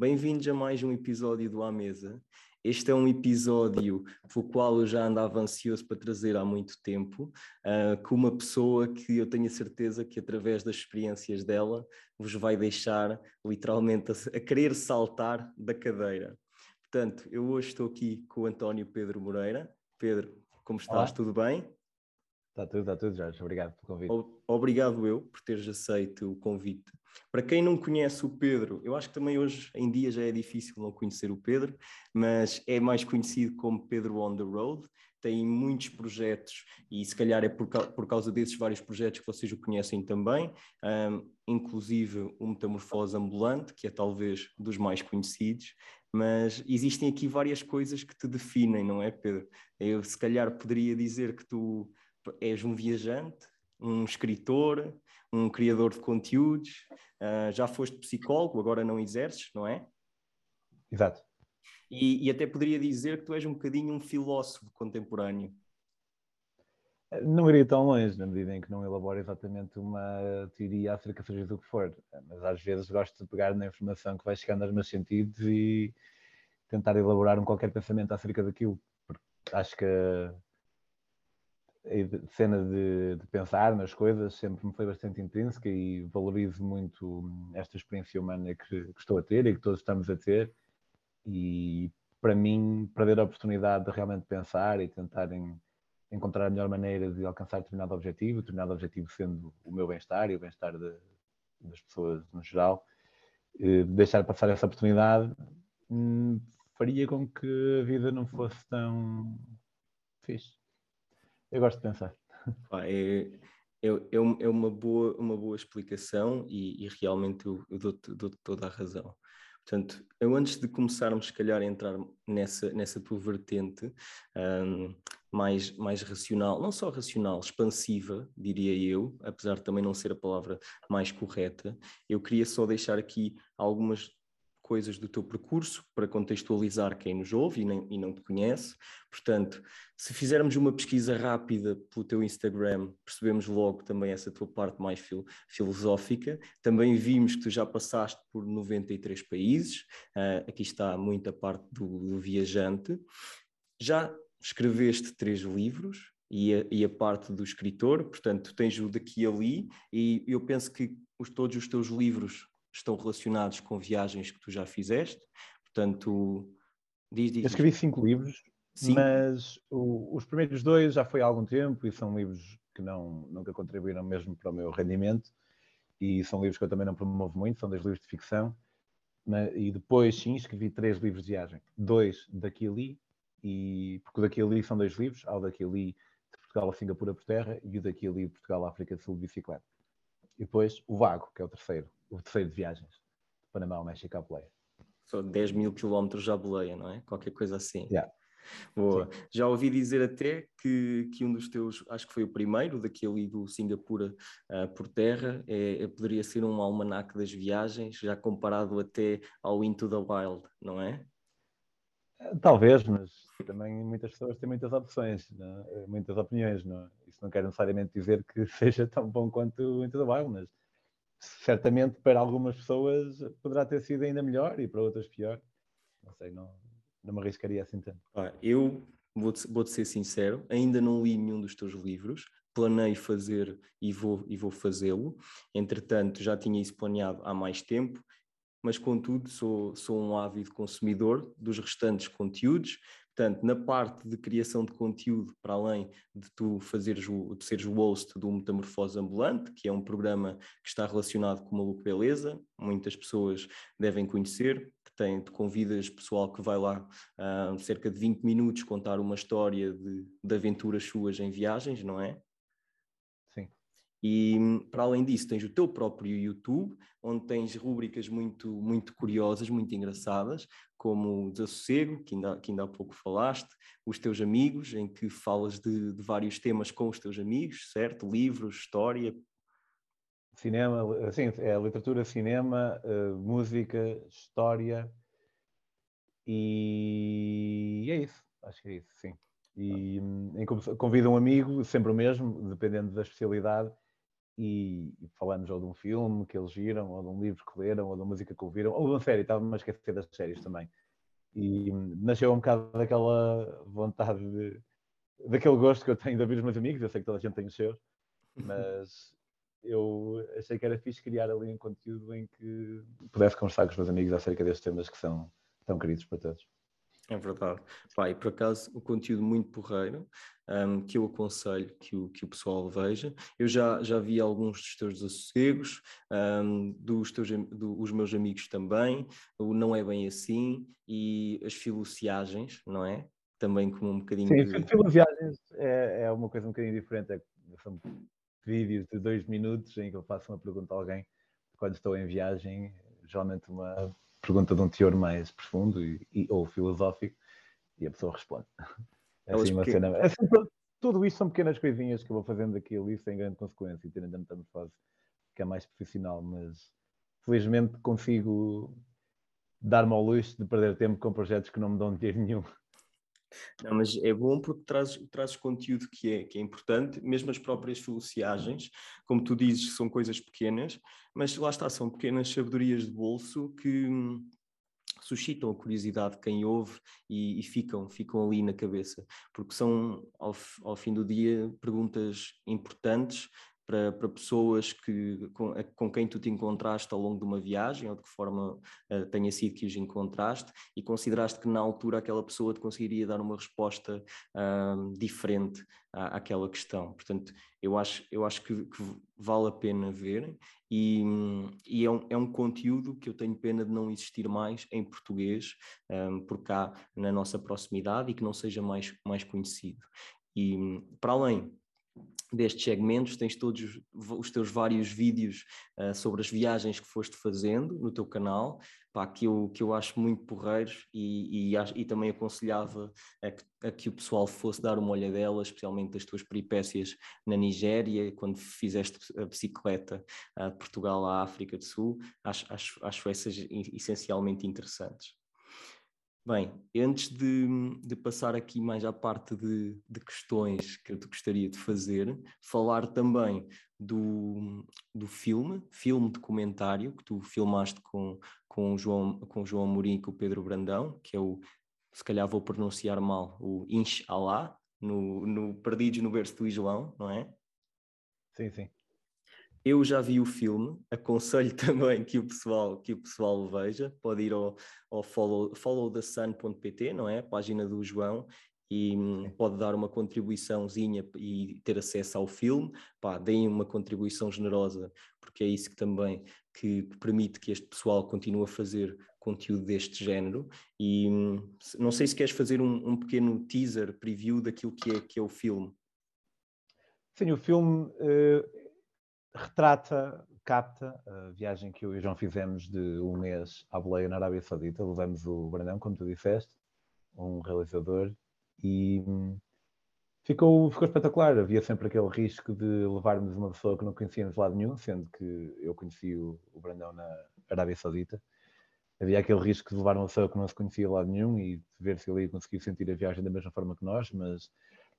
bem-vindos a mais um episódio do À Mesa. Este é um episódio pelo qual eu já andava ansioso para trazer há muito tempo, uh, com uma pessoa que eu tenho a certeza que, através das experiências dela, vos vai deixar literalmente a, a querer saltar da cadeira. Portanto, eu hoje estou aqui com o António Pedro Moreira. Pedro, como estás? Olá. Tudo bem? Está tudo, está tudo, Jorge. Obrigado pelo convite. Obrigado eu por teres aceito o convite. Para quem não conhece o Pedro, eu acho que também hoje em dia já é difícil não conhecer o Pedro, mas é mais conhecido como Pedro on the Road. Tem muitos projetos e se calhar é por, por causa desses vários projetos que vocês o conhecem também, um, inclusive o Metamorfose Ambulante, que é talvez dos mais conhecidos, mas existem aqui várias coisas que te definem, não é, Pedro? Eu se calhar poderia dizer que tu és um viajante, um escritor, um criador de conteúdos, uh, já foste psicólogo, agora não exerces, não é? Exato. E, e, até poderia dizer que tu és um bocadinho um filósofo contemporâneo. Não iria tão longe, na medida em que não elaboro exatamente uma teoria acerca seja do que for, mas às vezes gosto de pegar na informação que vai chegando aos meus sentidos e tentar elaborar um qualquer pensamento acerca daquilo, porque acho que a cena de, de, pensar nas coisas sempre me foi bastante intrínseca e valorizo muito esta experiência humana que, que, estou a ter e que todos estamos a ter. E para mim, perder a oportunidade de realmente pensar e tentar em, encontrar a melhor maneira de alcançar determinado objetivo, determinado objetivo sendo o meu bem-estar e o bem-estar das pessoas no geral, eh, deixar passar essa oportunidade hum, faria com que a vida não fosse tão fixe. Eu gosto de pensar. É, é, é, é, uma, boa, uma boa explicação e, e realmente eu, eu dou-te dou toda a razão. Portanto, eu antes de começarmos, se calhar, a entrar nessa, nessa tua vertente um, mais, mais racional, não só racional, expansiva, diria eu, apesar de também não ser a palavra mais correta, eu queria só deixar aqui algumas coisas do teu percurso para contextualizar quem nos ouve e, nem, e não te conhece. Portanto, se fizermos uma pesquisa rápida pelo teu Instagram, percebemos logo também essa tua parte mais fil filosófica. Também vimos que tu já passaste por 93 países, uh, aqui está muita parte do, do viajante. Já escreveste três livros, e a, e a, parte do escritor, portanto, tens o daqui e ali, e eu penso que os, todos os teus livros estão relacionados com viagens que tu já fizeste. Portanto, diz, diz. Eu escrevi cinco livros, mas o, os primeiros dois já foi há algum tempo e são livros que não, nunca contribuíram mesmo para o meu rendimento. E são livros que eu também não promovo muito, são dois livros de ficção. Mas, e depois, sim, escrevi três livros de viagem. Dois daqui ali, e, porque o daqui ali são dois livros. Há o daqui ali de Portugal a Singapura por terra e o daqui ali de Portugal a África do Sul de bicicleta. E depois o Vago, que é o terceiro, o terceiro de viagens, de Panamá ao México à boleia. Só 10 mil quilómetros à boleia, não é? Qualquer coisa assim. Yeah. Boa. Sim. Já ouvi dizer até que, que um dos teus, acho que foi o primeiro, daquele do Singapura uh, por terra, é, é, poderia ser um almanaque das viagens, já comparado até ao Into the Wild, não é? Talvez, mas também muitas pessoas têm muitas opções? É? muitas opiniões. Não? Isso não quer necessariamente dizer que seja tão bom quanto o Into the Wild, mas certamente para algumas pessoas poderá ter sido ainda melhor e para outras pior. Não sei, não, não me arriscaria assim tanto. Ah, eu vou-te vou ser sincero, ainda não li nenhum dos teus livros, planei fazer e vou, e vou fazê-lo. Entretanto, já tinha isso planeado há mais tempo mas contudo sou, sou um ávido consumidor dos restantes conteúdos. Portanto, na parte de criação de conteúdo, para além de tu fazeres o, de seres o host do Metamorfose Ambulante, que é um programa que está relacionado com o Maluco Beleza, muitas pessoas devem conhecer, que tem, te convidas pessoal que vai lá uh, cerca de 20 minutos contar uma história de, de aventuras suas em viagens, não é? E para além disso, tens o teu próprio YouTube, onde tens rubricas muito, muito curiosas, muito engraçadas, como o Desassossego, que ainda, que ainda há pouco falaste, os teus amigos, em que falas de, de vários temas com os teus amigos, certo? Livros, história. Cinema, assim, é literatura, cinema, uh, música, história e é isso, acho que é isso, sim. E hum, convido um amigo, sempre o mesmo, dependendo da especialidade, e, falamos ou de um filme que eles viram, ou de um livro que leram, ou de uma música que ouviram, ou de uma série, estava-me a esquecer das séries também. E nasceu um bocado daquela vontade de, daquele gosto que eu tenho de ouvir os meus amigos, eu sei que toda a gente tem os seus, mas eu achei que era fixe criar ali um conteúdo em que pudesse conversar com os meus amigos acerca destes temas que são tão queridos para todos. É verdade. Pai, por acaso, o conteúdo muito porreiro, um, que eu aconselho que o, que o pessoal veja. Eu já, já vi alguns dos teus desassossegos, um, dos teus, do, meus amigos também, o Não É Bem Assim e as filociagens, não é? Também como um bocadinho... Sim, de... filociagens é, é uma coisa um bocadinho diferente. É, são vídeos de dois minutos em que eu faço uma pergunta a alguém quando estou em viagem, geralmente uma pergunta de um teor mais profundo e, e, ou filosófico e a pessoa responde. É assim uma cena. É assim, tudo isto são pequenas coisinhas que eu vou fazendo aqui ali sem grande consequência e tendo uma fase que é mais profissional, mas felizmente consigo dar-me ao luxo de perder tempo com projetos que não me dão dinheiro nenhum. Não, mas é bom porque trazes, trazes conteúdo que é, que é importante, mesmo as próprias filociagens, como tu dizes, são coisas pequenas, mas lá está, são pequenas sabedorias de bolso que hum, suscitam a curiosidade de quem ouve e, e, ficam, ficam ali na cabeça, porque são, ao, ao fim do dia, perguntas importantes para, para pessoas que, com, com, quem tu te encontraste ao longo de uma viagem ou de que forma uh, tenha sido que os encontraste e consideraste que na altura aquela pessoa te conseguiria dar uma resposta uh, diferente à, àquela questão. Portanto, eu acho, eu acho que, que vale a pena ver e, e é, um, é, um, conteúdo que eu tenho pena de não existir mais em português um, por cá na nossa proximidade e que não seja mais, mais conhecido. E para além destes segmentos, tens todos os teus vários vídeos uh, sobre as viagens que foste fazendo no teu canal, pá, que, eu, que eu acho muito porreiros e, e, e também aconselhava a que, a que, o pessoal fosse dar uma olhadela, especialmente das tuas peripécias na Nigéria, quando fizeste a bicicleta uh, de Portugal à África do Sul, acho, acho, acho essas essencialmente interessantes. Bem, antes de, de, passar aqui mais à parte de, de, questões que eu te gostaria de fazer, falar também do, do filme, filme documentário que tu filmaste com, com, o João, com o João Amorim e com o Pedro Brandão, que é o, se calhar vou pronunciar mal, o Inshallah, no, no Perdidos no Berço do Islão, não é? Sim, sim. Eu já vi o filme, aconselho também que o pessoal, que o pessoal veja, pode ir ao, ao follow, followthesun.pt, não é? Página do João, e hum, pode dar uma contribuiçãozinha e ter acesso ao filme, pá, deem uma contribuição generosa, porque é isso que também que permite que este pessoal continue a fazer conteúdo deste género. E hum, não sei se queres fazer um, um pequeno teaser, preview daquilo que é, que é o filme. Sim, o filme uh, retrata, capta a viagem que eu e o João fizemos de um mês à boleia na Arábia Saudita. Levamos o Brandão, como tu disseste, um realizador, e ficou, ficou espetacular. Havia sempre aquele risco de levarmos uma pessoa que não conhecíamos de lado nenhum, sendo que eu conheci o, o Brandão na Arábia Saudita. Havia aquele risco de levar uma pessoa que não se conhecia de lado nenhum e ver se ele ia conseguir sentir a viagem da mesma forma que nós, mas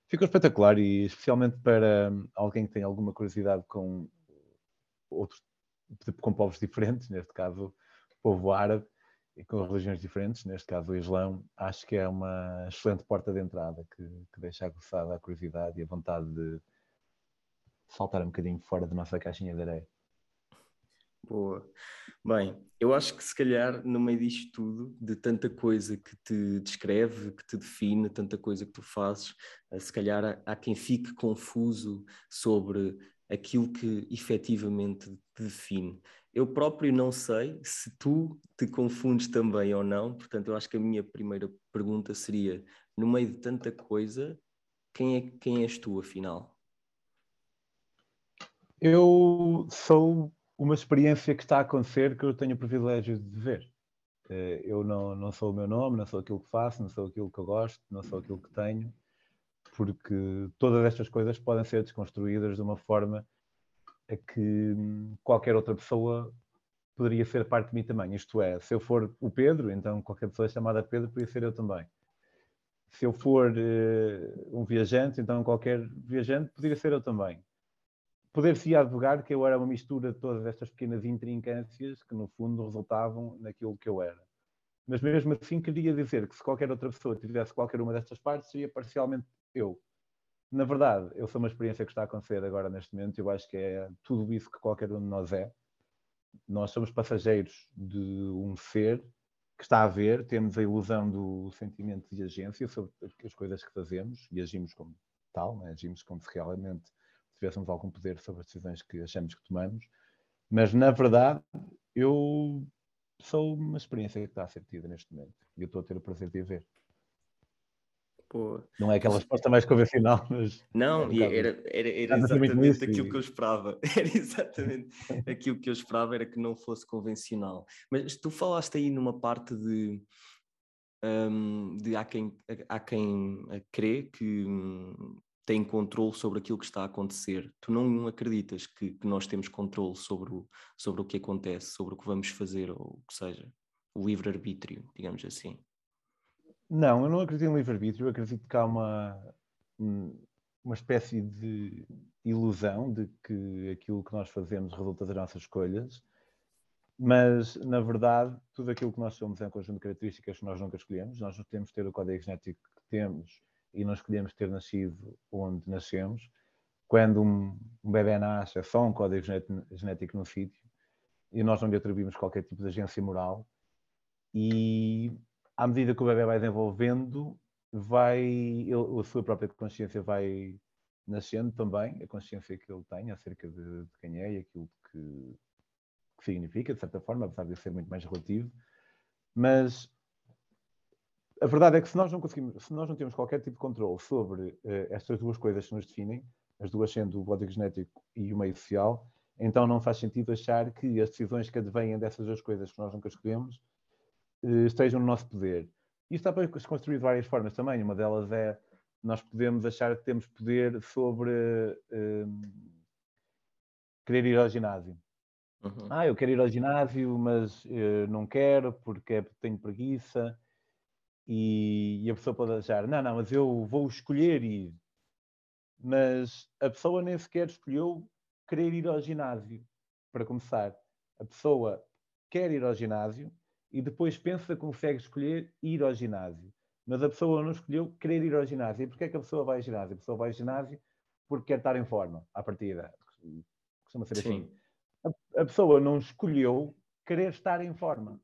ficou espetacular e especialmente para alguém que tem alguma curiosidade com outros, tipo, com povos diferentes, neste caso o povo árabe, e com religiões diferentes, neste caso o Islão, acho que é uma excelente porta de entrada que, que deixa aguçada a curiosidade e a vontade de saltar um bocadinho fora da nossa caixinha de areia. Boa. Bem, eu acho que se calhar no meio disto tudo, de tanta coisa que te descreve, que te define, tanta coisa que tu fazes, eh, se calhar há, há quem fique confuso sobre aquilo que efetivamente te define. Eu próprio não sei se tu te confundes também ou não, portanto, eu acho que a minha primeira pergunta seria: no meio de tanta coisa, quem, é, quem és tu, afinal? Eu sou uma experiência que está a acontecer que eu tenho o privilégio de ver. Eh, eu não, não sou o meu nome, não sou aquilo que faço, não sou aquilo que eu gosto, não sou aquilo que tenho porque todas estas coisas podem ser desconstruídas de uma forma a que hum, qualquer outra pessoa poderia ser parte de mim também. Isto é, se eu for o Pedro, então qualquer pessoa chamada Pedro poderia ser eu também. Se eu for uh, um viajante, então qualquer viajante poderia ser eu também. poder-se advogar que eu era uma mistura de todas estas pequenas intrincâncias que, no fundo, resultavam naquilo que eu era. Mas mesmo assim, queria dizer que se qualquer outra pessoa tivesse qualquer uma destas partes, seria parcialmente eu. Na verdade, eu sou uma experiência que está a acontecer agora neste momento, eu acho que é tudo isso que qualquer um de nós é. Nós somos passageiros de um ser que está a ver, temos a ilusão do sentimento de agência sobre as coisas que fazemos e agimos como tal, né? agimos como se realmente tivéssemos algum poder sobre as decisões que achamos que tomamos, mas na verdade eu sou uma experiência que está a ser tida neste momento e eu estou a ter o prazer de a ver. Pô. Não é aquela resposta mais convencional, mas. Não, e era, era, era exatamente aquilo que eu esperava. Era exatamente aquilo que eu esperava, era que não fosse convencional. Mas tu falaste aí numa parte de. Um, de há quem, há quem crê que hum, tem controle sobre aquilo que está a acontecer. Tu não acreditas que, que, nós temos controle sobre o, sobre o que acontece, sobre o que vamos fazer, ou o que seja, o livre-arbítrio, digamos assim. Não, eu não acredito em livre-arbítrio, eu acredito que há uma, uma espécie de ilusão de que aquilo que nós fazemos resulta das nossas escolhas, mas na verdade tudo aquilo que nós somos é um conjunto de características que nós nunca escolhemos, nós não temos ter o código genético que temos e não escolhemos ter nascido onde nascemos. Quando um, um bebê nasce, é só um código genético no sítio e nós não lhe atribuímos qualquer tipo de agência moral. E à medida que o bebê vai desenvolvendo, vai, ele, a sua própria consciência vai nascendo também, a consciência que ele tem acerca de, de quem é e aquilo que, que significa, de certa forma, apesar de ser muito mais relativo. Mas a verdade é que se nós não conseguimos, se nós não temos qualquer tipo de controle sobre uh, estas duas coisas que nos definem, as duas sendo o código genético e o meio social, então não faz sentido achar que as decisões que advêm dessas duas coisas que nós nunca escolhemos estejam no nosso poder. Isso está para se construir de várias formas também. Uma delas é nós podemos achar que temos poder sobre uh, querer ir ao ginásio. Uhum. Ah, eu quero ir ao ginásio, mas não quero porque é, tenho preguiça e, e a pessoa pode achar, não, não, mas eu vou escolher ir. Mas a pessoa nem sequer escolheu querer ir ao ginásio, para começar. A pessoa quer ir ao ginásio e depois pensa que consegue escolher ir ao ginásio. Mas a pessoa não escolheu querer ir ao ginásio. E porquê é que a pessoa vai ao ginásio? A pessoa vai ao ginásio porque quer estar em forma, à partida. Costuma ser Sim. assim. A, a pessoa não escolheu querer estar em forma.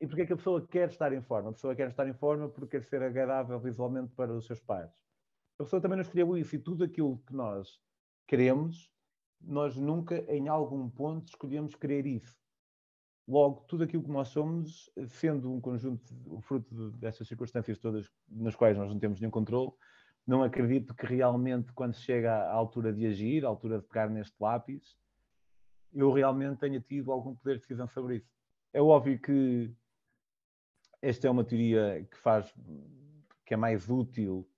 E porque é que a pessoa quer estar em forma? A pessoa quer estar em forma porque quer ser agradável visualmente para os seus pais. A pessoa também não escolheu isso e tudo aquilo que nós queremos, nós nunca em algum ponto escolhemos querer isso. Logo, tudo aquilo que nós somos, sendo um conjunto, o fruto destas circunstâncias todas nas quais nós não temos nenhum controle, não acredito que realmente, quando chega à altura de agir, à altura de pegar neste lápis, eu realmente tenha tido algum poder de decisão sobre isso. É óbvio que esta é uma teoria que faz que é mais útil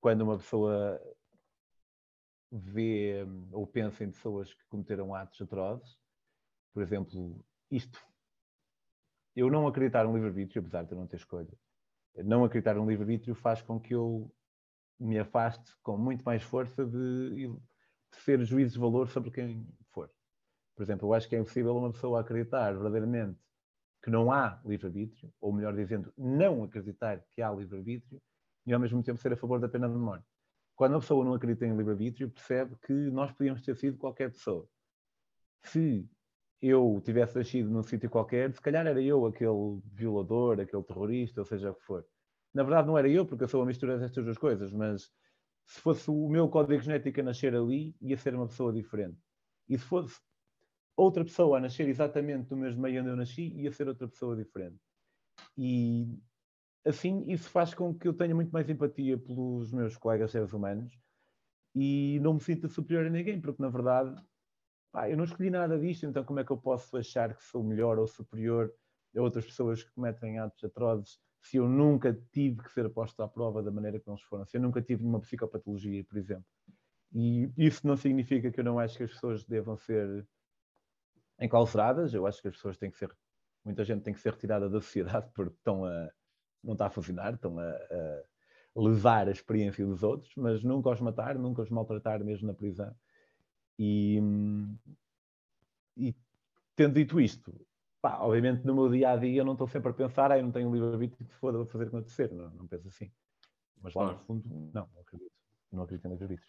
quando uma pessoa vê ou pensa em pessoas que cometeram atos atrozes. Por exemplo, isto. Eu não acreditar no livre-arbítrio, apesar de eu não ter escolha, não acreditar no livre-arbítrio faz com que eu me afaste com muito mais força de, de ser juízo de valor sobre quem for. Por exemplo, eu acho que é impossível uma pessoa acreditar verdadeiramente que não há livre-arbítrio, ou melhor dizendo, não acreditar que há livre-arbítrio, e ao mesmo tempo ser a favor da pena de morte. Quando a pessoa não acredita em livre-arbítrio, percebe que nós podíamos ter sido qualquer pessoa. Se eu tivesse nascido num sítio qualquer, se calhar era eu aquele violador, aquele terrorista, ou seja o que for. Na verdade, não era eu, porque eu sou a mistura destas duas coisas, mas se fosse o meu código genético a nascer ali, ia ser uma pessoa diferente. E se fosse outra pessoa a nascer exatamente no mesmo meio onde eu nasci ia ser outra pessoa diferente. E assim, isso faz com que eu tenha muito mais empatia pelos meus colegas seres humanos e não me sinta superior a ninguém, porque na verdade eu não escolhi nada disto, então como é que eu posso achar que sou melhor ou superior a outras pessoas que cometem atos atrozes se eu nunca tive que ser posto à prova da maneira que eles foram, se eu nunca tive uma psicopatologia, por exemplo. E isso não significa que eu não acho que as pessoas devam ser enclausuradas. Eu acho que as pessoas têm que ser, muita gente tem que ser retirada da sociedade porque estão a, não está a funcionar, estão a, a lesar a experiência dos outros, mas nunca os matar, nunca os maltratar mesmo na prisão. E, e tendo dito isto, pá, obviamente no meu dia a dia eu não estou sempre a pensar, ah, eu não tenho um livre-arbítrio que foda, vou fazer acontecer. Não, não penso assim. Mas lá no fundo, não, não acredito. Não acredito em livre-arbítrio.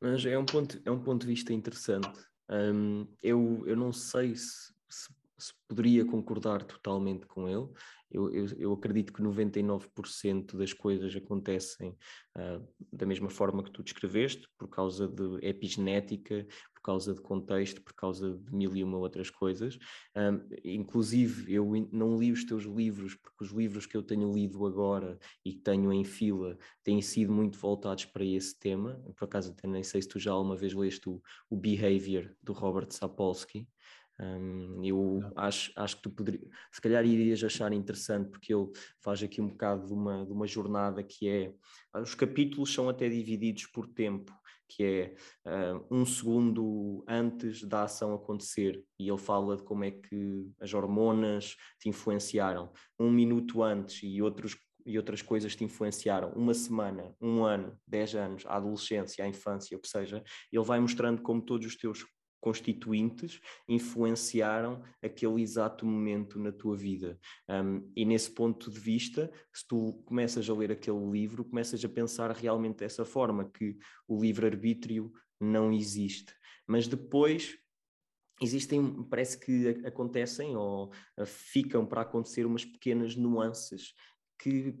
Mas é um ponto, é um ponto de vista interessante. Um, eu, eu não sei se, se, se, poderia concordar totalmente com ele. Eu, eu, eu acredito que 99% das coisas acontecem uh, da mesma forma que tu descreveste, por causa de epigenética, por causa de contexto, por causa de mil e uma outras coisas. Um, inclusive, eu não li os teus livros, porque os livros que eu tenho lido agora e que tenho em fila têm sido muito voltados para esse tema. Por acaso, até nem sei se tu já alguma vez leste o, o Behavior, do Robert Sapolsky. Um, eu acho, acho que tu poderias, se calhar irias achar interessante, porque ele faz aqui um bocado de uma, de uma jornada que é. Os capítulos são até divididos por tempo, que é uh, um segundo antes da ação acontecer, e ele fala de como é que as hormonas te influenciaram, um minuto antes e outros e outras coisas te influenciaram, uma semana, um ano, dez anos, a adolescência, a infância, o que seja, ele vai mostrando como todos os teus constituintes influenciaram aquele exato momento na tua vida. Um, e nesse ponto de vista, se tu começas a ler aquele livro, começas a pensar realmente dessa forma, que o livre-arbítrio não existe. Mas depois existem, parece que acontecem ou uh, ficam para acontecer umas pequenas nuances que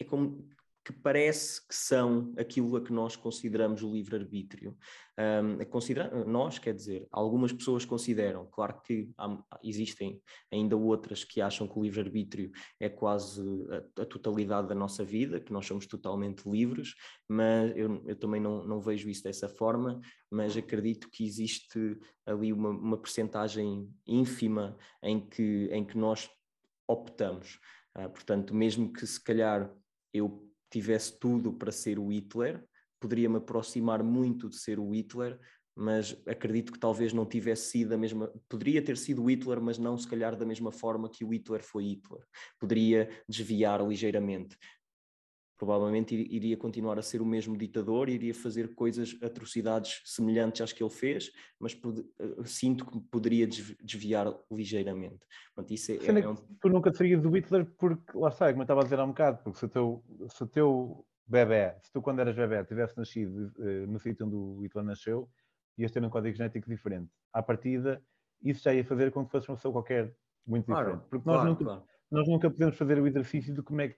é como que parece que são aquilo a que nós consideramos o livre-arbítrio. Um, nós, quer dizer, algumas pessoas consideram, claro que há, existem ainda outras que acham que o livre-arbítrio é quase a, a, totalidade da nossa vida, que nós somos totalmente livres, mas eu, eu também não, não, vejo isso dessa forma, mas acredito que existe ali uma, uma percentagem ínfima em que, em que nós optamos. Uh, portanto, mesmo que se calhar eu tivesse tudo para ser o Hitler, poderia me aproximar muito de ser o Hitler, mas acredito que talvez não tivesse sido a mesma. Poderia ter sido Hitler, mas não se calhar da mesma forma que o Hitler foi Hitler. Poderia desviar ligeiramente provavelmente iria continuar a ser o mesmo ditador, iria fazer coisas, atrocidades semelhantes às que ele fez, mas eh, sinto que poderia desviar ligeiramente. Portanto, isso é, é, é um... Tu nunca serias do Hitler porque, lá está, como eu estava a dizer há um bocado, porque se o teu, se o teu bebê, se tu quando eras bebê tivesse nascido uh, no sítio onde o Hitler nasceu, ias ter um código genético diferente. À partida, isso já ia fazer com que fosse uma pessoa qualquer muito claro, diferente. Porque nós, claro, nunca, claro. nós nunca podemos fazer o exercício de como é que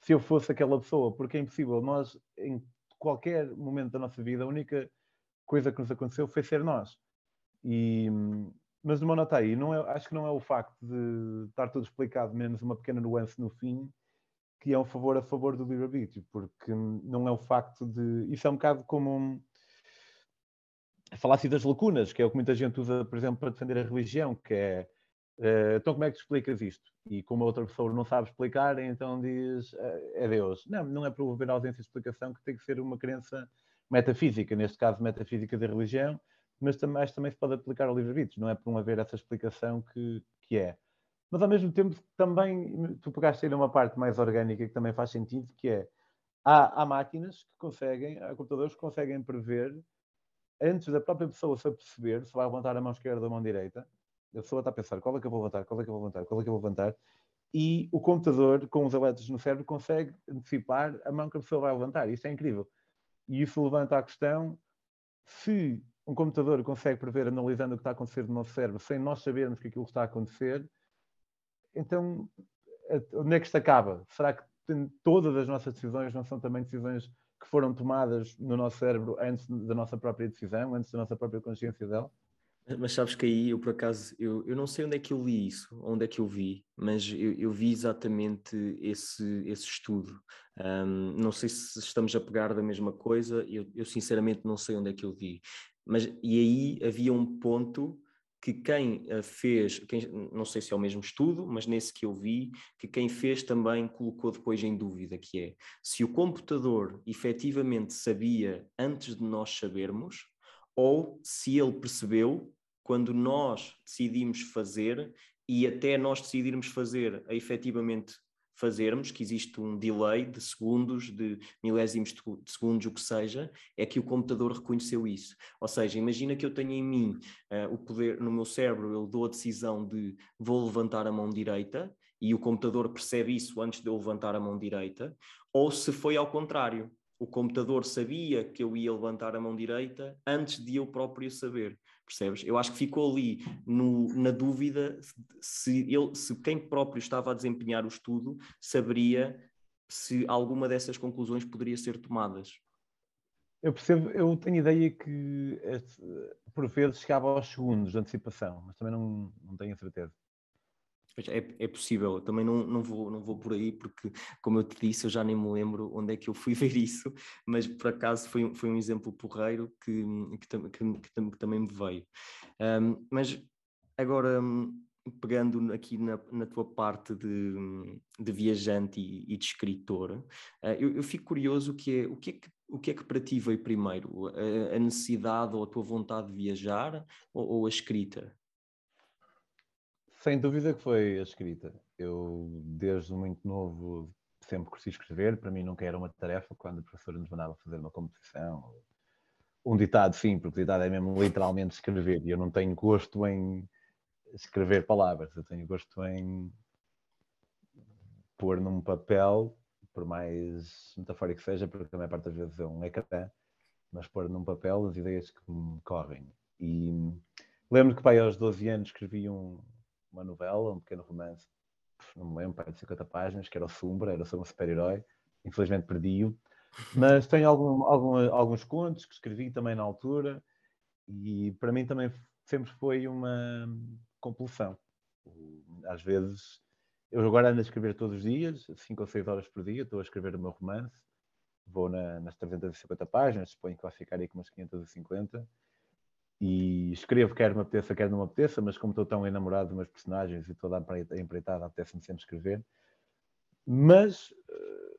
se eu fosse aquela pessoa, porque é impossível. Nós, em qualquer momento da nossa vida, a única coisa que nos aconteceu foi ser nós. E, mas numa nota aí, não é, acho que não é o facto de estar tudo explicado, menos uma pequena nuance no fim, que é um favor a favor do livre-arbítrio, porque não é o facto de. Isso é um bocado como um, a falácia das lacunas, que é o que muita gente usa, por exemplo, para defender a religião, que é Uh, então, como é que tu explicas isto? E como a outra pessoa não sabe explicar, então diz uh, é Deus. Não, não é por haver ausência de explicação que tem que ser uma crença metafísica, neste caso metafísica da religião, mas também, também se pode aplicar ao livre-arbítrio, não é haver essa explicação que, que é. Mas ao mesmo tempo também tu pegaste aí numa parte mais orgânica que também faz sentido, que é há, há máquinas que conseguem, há computadores que conseguem prever antes da própria pessoa se aperceber se vai levantar a mão esquerda ou a mão direita, a pessoa está a pensar qual é que eu vou levantar, qual é que eu vou levantar, qual é que eu vou levantar, e o computador, com os elétrons no cérebro, consegue antecipar a mão que a pessoa vai levantar. Isso é incrível. E isso levanta a questão se um computador consegue prever, analisando o que está a acontecer no nosso cérebro, sem nós sabermos que aquilo está a acontecer, então onde é que isto acaba? Será que todas as nossas decisões não são também decisões que foram tomadas no nosso cérebro antes da nossa própria decisão, antes da nossa própria consciência dela? Mas sabes que aí eu por acaso, eu, eu não sei onde é que eu li isso, onde é que eu vi, mas eu, eu vi exatamente esse, esse estudo. Um, não sei se estamos a pegar da mesma coisa, eu, eu sinceramente não sei onde é que eu vi. Mas e aí havia um ponto que quem fez, quem, não sei se é o mesmo estudo, mas nesse que eu vi, que quem fez também colocou depois em dúvida, que é se o computador efetivamente sabia antes de nós sabermos, ou se ele percebeu quando nós decidimos fazer e até nós decidirmos fazer, a efetivamente fazermos, que existe um delay de segundos, de milésimos de segundos, o que seja, é que o computador reconheceu isso. Ou seja, imagina que eu tenho em mim uh, o poder, no meu cérebro, eu dou a decisão de vou levantar a mão direita e o computador percebe isso antes de eu levantar a mão direita, ou se foi ao contrário. O computador sabia que eu ia levantar a mão direita antes de eu próprio saber, percebes? Eu acho que ficou ali no, na dúvida se, ele, se quem próprio estava a desempenhar o estudo saberia se alguma dessas conclusões poderia ser tomadas. Eu percebo, eu tenho ideia que por vezes chegava aos segundos de antecipação, mas também não, não tenho a certeza. É, é possível, também não, não, vou, não vou por aí, porque, como eu te disse, eu já nem me lembro onde é que eu fui ver isso, mas por acaso foi, foi um exemplo porreiro que, que, que, que também me veio. Um, mas agora, pegando aqui na, na tua parte de, de viajante e, e, de escritor, uh, eu, eu, fico curioso que é, o que é que o que é que para ti veio primeiro? A, a necessidade ou a tua vontade de viajar ou, ou a escrita? Sem dúvida que foi a escrita. Eu, desde muito novo, sempre curti escrever. Para mim nunca era uma tarefa quando a professora nos mandava fazer uma composição. Um ditado, sim, porque ditado é mesmo literalmente escrever. E eu não tenho gosto em escrever palavras. Eu tenho gosto em pôr num papel, por mais metafórico que seja, porque a maior parte das vezes é um ecrã, mas pôr num papel as ideias que me correm. E lembro que, pai, aos 12 anos escrevi um, uma novela, um pequeno romance, não me lembro, de 50 páginas, que era o Sombra, era sobre um super-herói. Infelizmente perdi-o. Mas tenho algum, algum, alguns contos que escrevi também na altura e para mim também sempre foi uma compulsão. Às vezes, eu agora ando a escrever todos os dias, 5 ou 6 horas por dia, estou a escrever o meu romance, vou na, nas 350 páginas, suponho que vai ficar aí com umas 550 e escrevo quer me apeteça, quer não me apeteça, mas como estou tão enamorado de meus personagens e toda a empreitada, apetece-me sempre escrever. Mas uh,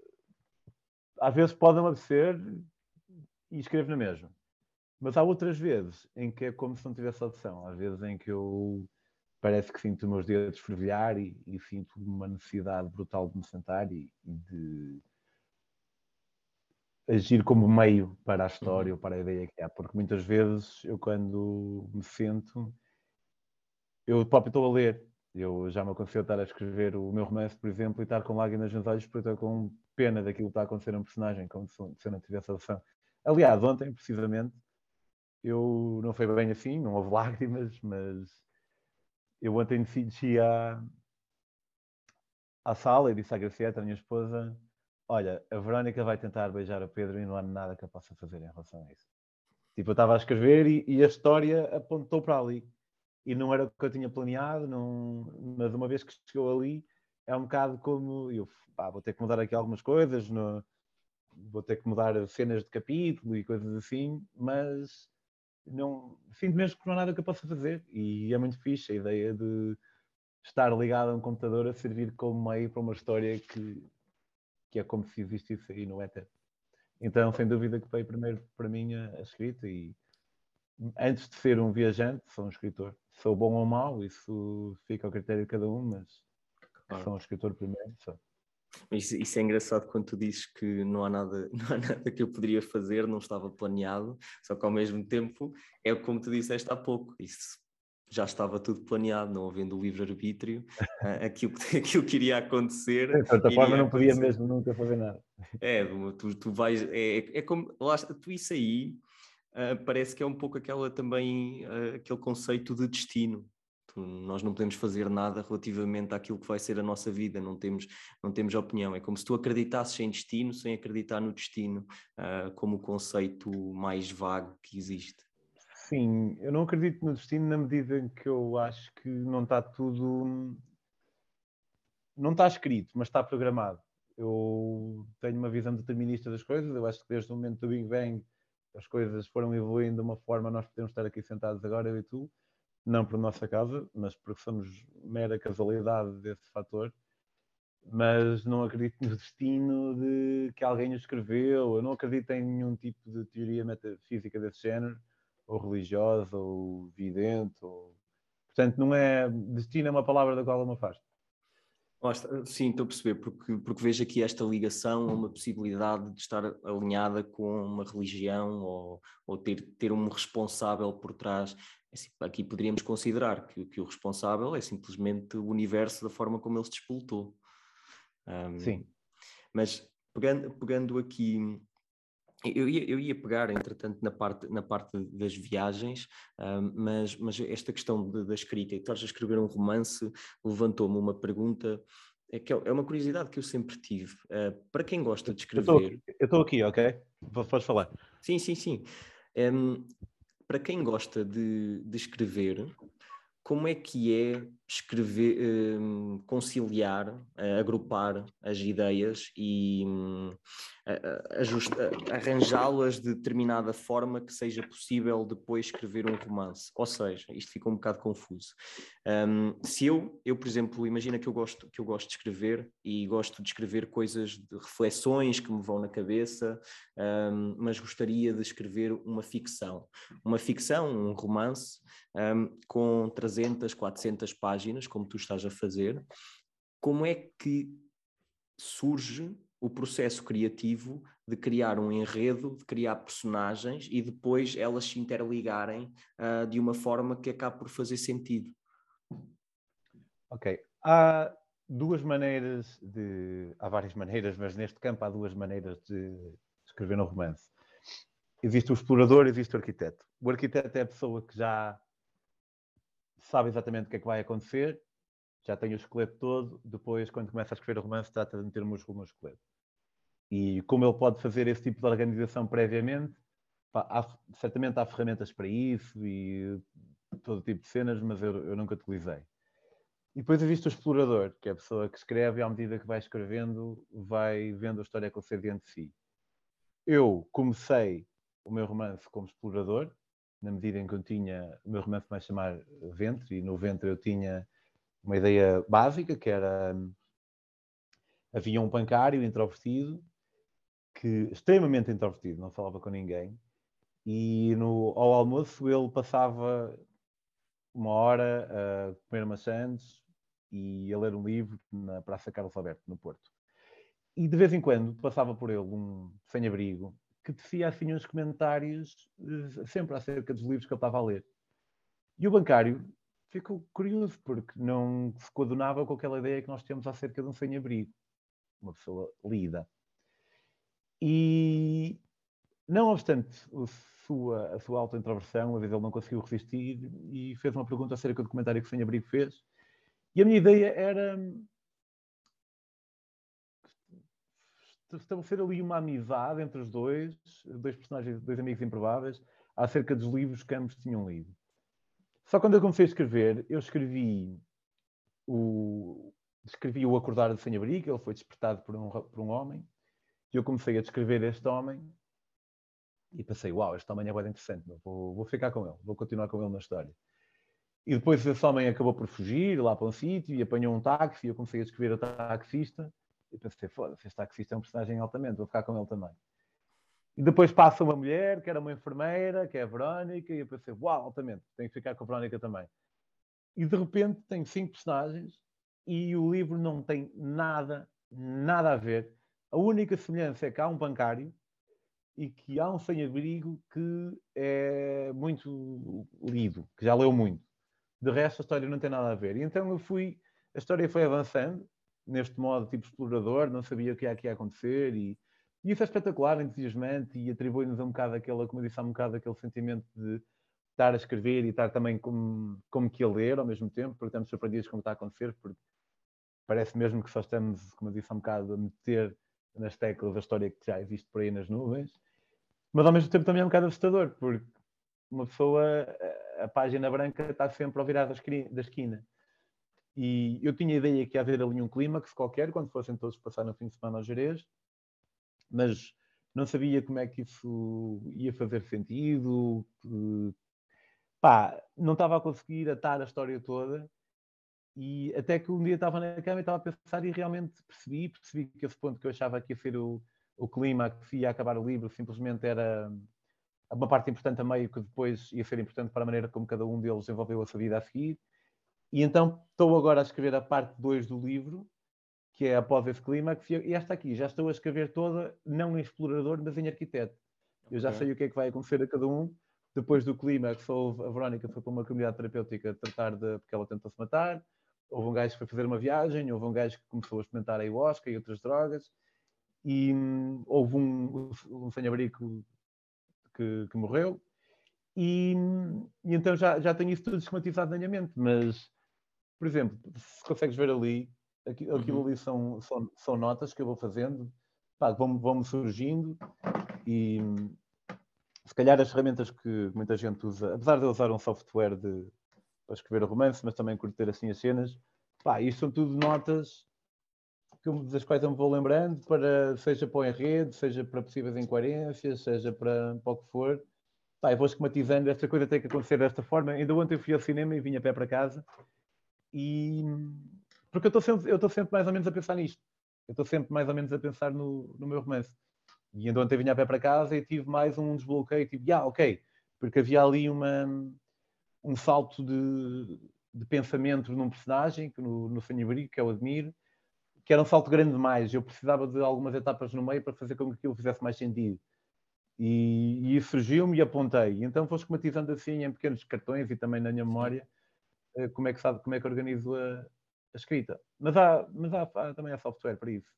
às vezes pode-me apetecer e escrevo na mesma. Mas há outras vezes em que é como se não tivesse opção. Às vezes em que eu parece que sinto os meus dedos fervilhar e, e sinto uma necessidade brutal de me sentar e, e de agir como meio para a história uhum. ou para a ideia que há, porque muitas vezes eu quando me sento, eu próprio estou a ler, eu já me aconteceu estar a escrever o meu romance, por exemplo, e estar com lágrimas nos olhos porque estou com pena daquilo que está a acontecer a um personagem, como se, eu não tivesse a opção. Aliás, ontem, precisamente, eu não foi bem assim, não houve lágrimas, mas eu ontem decidi à, à sala e disse à Gracieta, a minha esposa, olha, a Verónica vai tentar beijar o Pedro e não há nada que eu possa fazer em relação a isso. Tipo, eu estava a escrever e, e, a história apontou para ali. E não era o que eu tinha planeado, não... mas uma vez que chegou ali, é um bocado como eu pá, vou ter que mudar aqui algumas coisas, no... vou ter que mudar cenas de capítulo e coisas assim, mas não sinto mesmo que não há nada que eu possa fazer. E é muito fixe a ideia de estar ligado a um computador a servir como meio para uma história que que é como se existisse aí no éter. Então, sem dúvida que veio primeiro para mim a, escrita e antes de ser um viajante, sou um escritor. Sou bom ou mau, isso fica ao critério de cada um, mas claro. sou um escritor primeiro. Sou. Isso, isso, é engraçado quando tu dizes que não há, nada, não há nada que eu poderia fazer, não estava planeado, só que ao mesmo tempo é como tu disseste há pouco, isso já estava tudo planeado, não havendo livre-arbítrio, uh, aquilo, aquilo que iria acontecer. De certa forma, não podia mesmo nunca fazer nada. É, tu, tu vais. É, é como. Lá, tu, isso aí uh, parece que é um pouco aquela também. Uh, aquele conceito de destino. Tu, nós não podemos fazer nada relativamente àquilo que vai ser a nossa vida, não temos, não temos opinião. É como se tu acreditasses em destino sem acreditar no destino, como o conceito mais vago que existe. Sim, eu não acredito no destino na medida em que eu acho que não está tudo. Não está escrito, mas está programado. Eu tenho uma visão determinista das coisas. Eu acho que desde o momento do Big Bang as coisas foram evoluindo de uma forma. Nós podemos estar aqui sentados agora, eu e tu, não por nossa causa, mas porque somos mera casualidade desse fator. Mas não acredito no destino de que alguém o escreveu. Eu não acredito em nenhum tipo de teoria metafísica desse género ou religiosa, ou vidente, ou... portanto não é destino é uma palavra da qual eu me afasto. Sim, estou a perceber, porque, porque vejo aqui esta ligação a uma possibilidade de estar alinhada com uma religião ou, ou ter, ter um responsável por trás. É assim, aqui poderíamos considerar que, que o responsável é simplesmente o universo da forma como ele se despoltou. Um, Sim. Mas pegando, pegando aqui eu ia, eu ia pegar, entretanto, na parte, na parte das viagens, mas, mas esta questão de, da escrita, e estás a escrever um romance, levantou-me uma pergunta, é, que é, é uma curiosidade que eu sempre tive. Uh, para quem gosta de escrever. Eu estou aqui, ok? Podes falar. Sim, sim, sim. Um, para quem gosta de, de escrever, como é que é escrever, um, conciliar, uh, agrupar as ideias e um, arranjá-las de determinada forma que seja possível depois escrever um romance. Ou seja, isto fica um bocado confuso. Um, se eu, eu, por exemplo, imagina que eu gosto que eu gosto de escrever e gosto de escrever coisas de reflexões que me vão na cabeça, um, mas gostaria de escrever uma ficção. Uma ficção, um romance, um, com 300, 400 páginas, como tu estás a fazer. Como é que surge o processo criativo de criar um enredo, de criar personagens e depois elas se interligarem uh, de uma forma que acabe por fazer sentido. Ok. Há duas maneiras de. Há várias maneiras, mas neste campo há duas maneiras de escrever um romance. Existe o explorador, existe o arquiteto. O arquiteto é a pessoa que já sabe exatamente o que é que vai acontecer já tem o esqueleto todo, depois, quando começa a escrever o romance, trata de meter músculo no esqueleto. E como ele pode fazer esse tipo de organização previamente, pá, há, certamente há ferramentas para isso e todo tipo de cenas, mas eu, eu nunca utilizei. E depois existe o explorador, que é a pessoa que escreve e à medida que vai escrevendo, vai vendo a história que diante de si. Eu comecei o meu romance como explorador, na medida em que eu tinha, o meu romance vai chamar Ventre, e no Ventre eu tinha uma ideia básica, que era havia um bancário introvertido, que extremamente introvertido, não falava com ninguém, e no, ao almoço ele passava uma hora a comer maçãs e a ler um livro na Praça Carlos Alberto, no Porto. E de vez em quando passava por ele um sem-abrigo que tecia assim uns comentários eh, sempre acerca dos livros que ele estava a ler. E o bancário ficou curioso, porque não se coadunava com aquela ideia que nós temos acerca de um sem-abrigo, uma pessoa lida. E, não obstante a sua, a sua auto-introversão, às vezes ele não conseguiu resistir e fez uma pergunta acerca do comentário que o sem-abrigo fez. E a minha ideia era estabelecer ali uma amizade entre os dois, dois personagens, dois amigos improváveis, acerca dos livros que ambos tinham lido. Só quando eu comecei a escrever, eu escrevi o, escrevi o Acordar de Sem-Abrigo, ele foi despertado por um, por um homem, e eu comecei a descrever este homem, e pensei, uau, este homem é bem interessante, vou, vou ficar com ele, vou continuar com ele na história. E depois esse homem acabou por fugir lá para um sítio e apanhou um táxi, e eu comecei a escrever o taxista, e pensei, foda-se, este taxista é um personagem altamente, vou ficar com ele também. E depois passa uma mulher, que era uma enfermeira, que é a Verónica, e eu pensei, uau, altamente, tenho que ficar com a Verónica também. E de repente tem cinco personagens e o livro não tem nada, nada a ver. A única semelhança é que há um bancário e que há um sem-abrigo que é muito lido, que já leu muito. De resto, a história não tem nada a ver. E então eu fui, a história foi avançando neste modo tipo explorador, não sabia o que ia aqui acontecer e e isso é espetacular, entusiasmante e atribui-nos um bocado aquela, como eu disse um bocado, aquele sentimento de estar a escrever e estar também como, como que a ler ao mesmo tempo, porque estamos surpreendidos com o que está a acontecer, porque parece mesmo que só estamos, como eu disse um bocado, a meter nas teclas a história que já existe por aí nas nuvens, mas ao mesmo tempo também é um bocado assustador, porque uma pessoa, a página branca está sempre ao virar da esquina. E eu tinha a ideia que ia haver ali um clímax qualquer, quando fossem todos passar no fim de semana ao Jerez, mas não sabia como é que isso ia fazer sentido. Que, pá, não estava a conseguir atar a história toda. E até que um dia estava na cama e estava a pensar e realmente percebi, percebi que esse ponto que eu achava que ia ser o, o clima, que ia acabar o livro, simplesmente era uma parte importante a meio que depois ia ser importante para a maneira como cada um deles desenvolveu a sua vida a seguir. E então estou agora a escrever a parte 2 do livro, que é após esse clímax, e esta aqui já estou a escrever toda, não em explorador, mas em arquiteto. Eu já sei o que é que vai acontecer a cada um. Depois do clímax, houve, a Verónica foi para uma comunidade terapêutica tratar de. porque ela tentou se matar. Houve um gajo que foi fazer uma viagem, houve um gajo que começou a experimentar a ayahuasca e outras drogas. E hum, houve um, um sem-abrigo que, que, morreu. E, e, então já, já tenho isso tudo esquematizado na minha mente. Mas, por exemplo, se consegues ver ali, aquilo, aquilo uhum. ali são, são, são notas que eu vou fazendo, pá, vão-me vão surgindo e se calhar as ferramentas que muita gente usa, apesar de eu usar um software de, para escrever o romance, mas também curtir assim as cenas, pá, isto são tudo notas que, das quais eu me vou lembrando, para, seja para o enredo, seja para possíveis incoerências, seja para, para o que for. Pá, eu vou esquematizando, esta coisa tem que acontecer desta forma. Ainda ontem eu fui ao cinema e vim a pé para casa e porque eu estou sempre, eu estou sempre mais ou menos a pensar nisto. Eu estou sempre mais ou menos a pensar no, no meu romance. E então ontem vinha a pé para casa e tive mais um desbloqueio, tipo, ah, ok, porque havia ali uma, um salto de, de pensamento num personagem, que no, no Sanibri, que eu admiro, que era um salto grande demais. Eu precisava de algumas etapas no meio para fazer com que aquilo fizesse mais sentido. E, e isso surgiu-me e apontei. Então vou esquematizando assim em pequenos cartões e também na minha memória como é que sabe, como é que organizo a, a escrita. Mas, há, mas há, há, também há software para isso.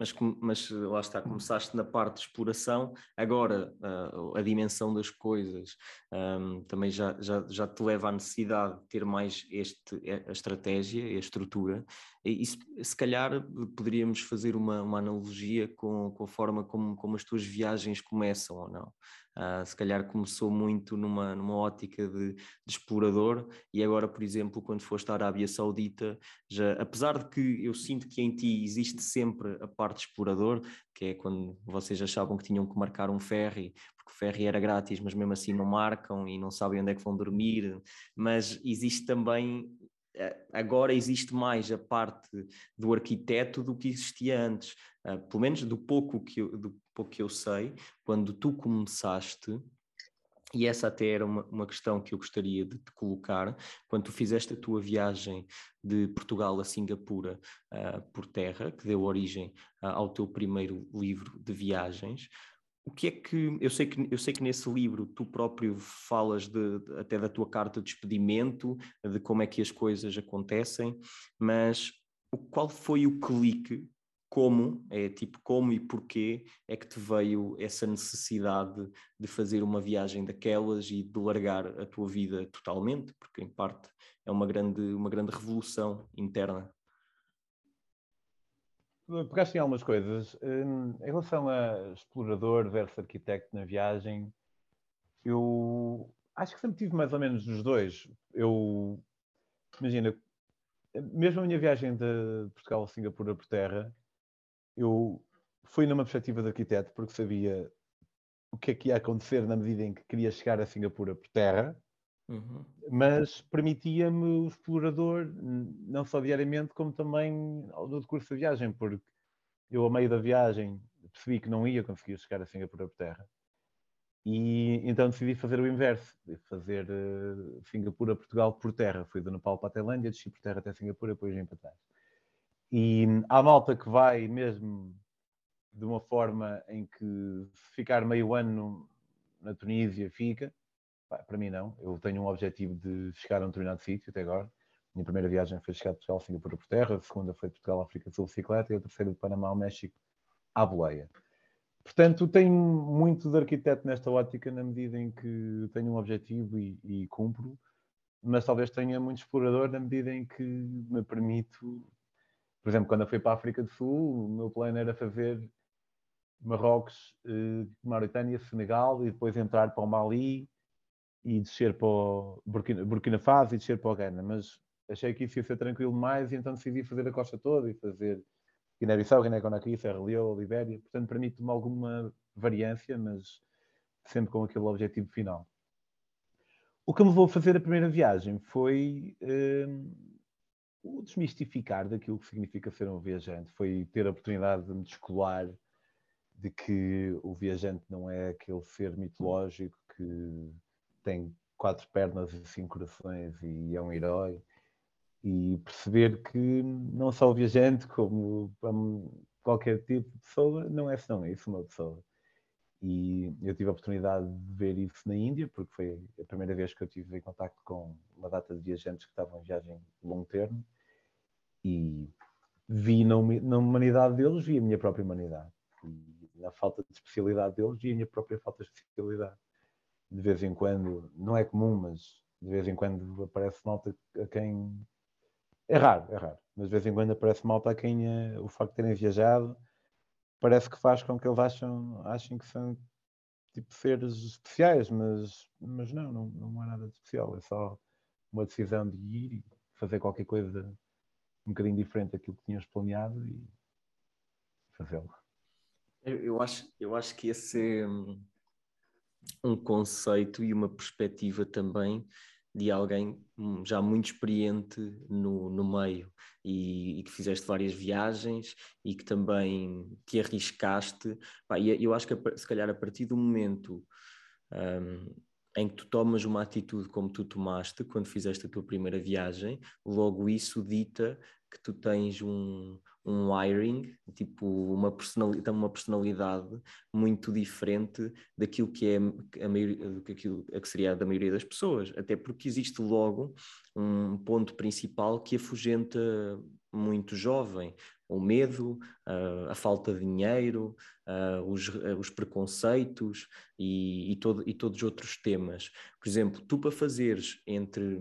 Mas, mas lá está, começaste na parte de exploração, agora uh, a dimensão das coisas um, também já, já, já te leva à necessidade de ter mais este, a estratégia, a estrutura, e isso, se calhar poderíamos fazer uma, uma analogia com, com a forma como, como as tuas viagens começam ou não. Uh, se calhar começou muito numa, numa ótica de, de, explorador e agora, por exemplo, quando foste à Arábia Saudita, já, apesar de que eu sinto que em ti existe sempre a parte explorador, que é quando vocês achavam que tinham que marcar um ferry, porque o ferry era grátis, mas mesmo assim não marcam e não sabem onde é que vão dormir, mas existe também agora existe mais a parte do arquiteto do que existia antes. Uh, pelo menos do pouco, que eu, do pouco que eu sei, quando tu começaste, e essa até era uma, uma questão que eu gostaria de te colocar, quando tu fizeste a tua viagem de Portugal a Singapura uh, por terra, que deu origem uh, ao teu primeiro livro de viagens, o que é que eu sei que eu sei que nesse livro tu próprio falas de, de, até da tua carta de despedimento, de como é que as coisas acontecem, mas o, qual foi o clique? Como? É tipo como e porquê é que te veio essa necessidade de fazer uma viagem daquelas e de largar a tua vida totalmente, porque em parte é uma grande uma grande revolução interna pegaste em algumas coisas. Hum, em relação a explorador versus arquiteto na viagem, eu acho que sempre tive mais ou menos os dois. Eu, imagina, mesmo a minha viagem de Portugal a Singapura por terra, eu fui numa perspectiva de arquiteto porque sabia o que é que ia acontecer na medida em que queria chegar a Singapura por terra Uhum. Mas permitia-me o explorador, não só diariamente, como também ao decurso da viagem, porque eu, a meio da viagem, percebi que não ia conseguir chegar a Singapura por terra. E então decidi fazer o inverso, fazer uh, Singapura, Portugal por terra. Fui do Nepal para a Tailândia, desci por terra até Singapura, depois vim para trás. E há malta que vai mesmo de uma forma em que ficar meio ano na Tunísia fica, para mim não. Eu tenho um objetivo de chegar a um determinado sítio até agora. Minha primeira viagem foi chegar de Portugal, Singapura por terra, a segunda foi Portugal, África Sul, bicicleta e a terceira de Panamá ao México, à boleia. Portanto, tenho muito de arquiteto nesta ótica na medida em que tenho um objetivo e, e cumpro, mas talvez tenha muito explorador na medida em que me permito, por exemplo, quando eu fui para a África do Sul, o meu plano era fazer Marrocos, eh, Mauritânia, Senegal e depois entrar para o Mali, e descer para o Burkina, Burkina Faso e descer para o Ghana, mas achei que isso ia ser tranquilo mais e então decidi fazer a costa toda e fazer Guiné-Bissau, Guiné-Conakry, Serra Leoa, Libéria, portanto permite-me alguma variância, mas sempre com aquele objetivo final. O que me vou fazer a primeira viagem foi um, o desmistificar daquilo que significa ser um viajante, foi ter a oportunidade de me descolar de que o viajante não é aquele ser mitológico que tem quatro pernas e cinco corações e é um herói. e perceber que não só o viajante, como qualquer tipo de pessoa, não é só isso uma pessoa. E eu tive a oportunidade de ver isso na Índia, porque foi a primeira vez que eu tive em contato com uma data de viajantes que estavam em viagem longo termo e vi na humanidade deles, vi a minha própria humanidade. E na falta de especialidade deles, vi a minha própria falta de especialidade. De vez em quando, não é comum, mas de vez em quando aparece malta a quem. É raro, é raro, mas de vez em quando aparece malta a quem uh, o facto de terem viajado parece que faz com que eles acham, achem que são tipo seres especiais, mas, mas não, não, não é nada de especial, é só uma decisão de ir e fazer qualquer coisa um bocadinho diferente daquilo que tinhas planeado e fazê-lo. Eu, eu, acho, eu acho que esse é um, conceito e uma perspectiva também de alguém hum, já muito experiente no, no meio e, e, que fizeste várias viagens e que também te arriscaste. Pá, e eu acho que se calhar a partir do momento um, em que tu tomas uma atitude como tu tomaste quando fizeste a tua primeira viagem, logo isso dita que tu tens um, um wiring, tipo uma personalidade, uma personalidade muito diferente daquilo que é a maioria, que aquilo a que seria a da maioria das pessoas, até porque existe logo um ponto principal que afugenta muito jovem, o medo, a falta de dinheiro, os, os preconceitos e, e, todo, e todos os outros temas. Por exemplo, tu para fazeres entre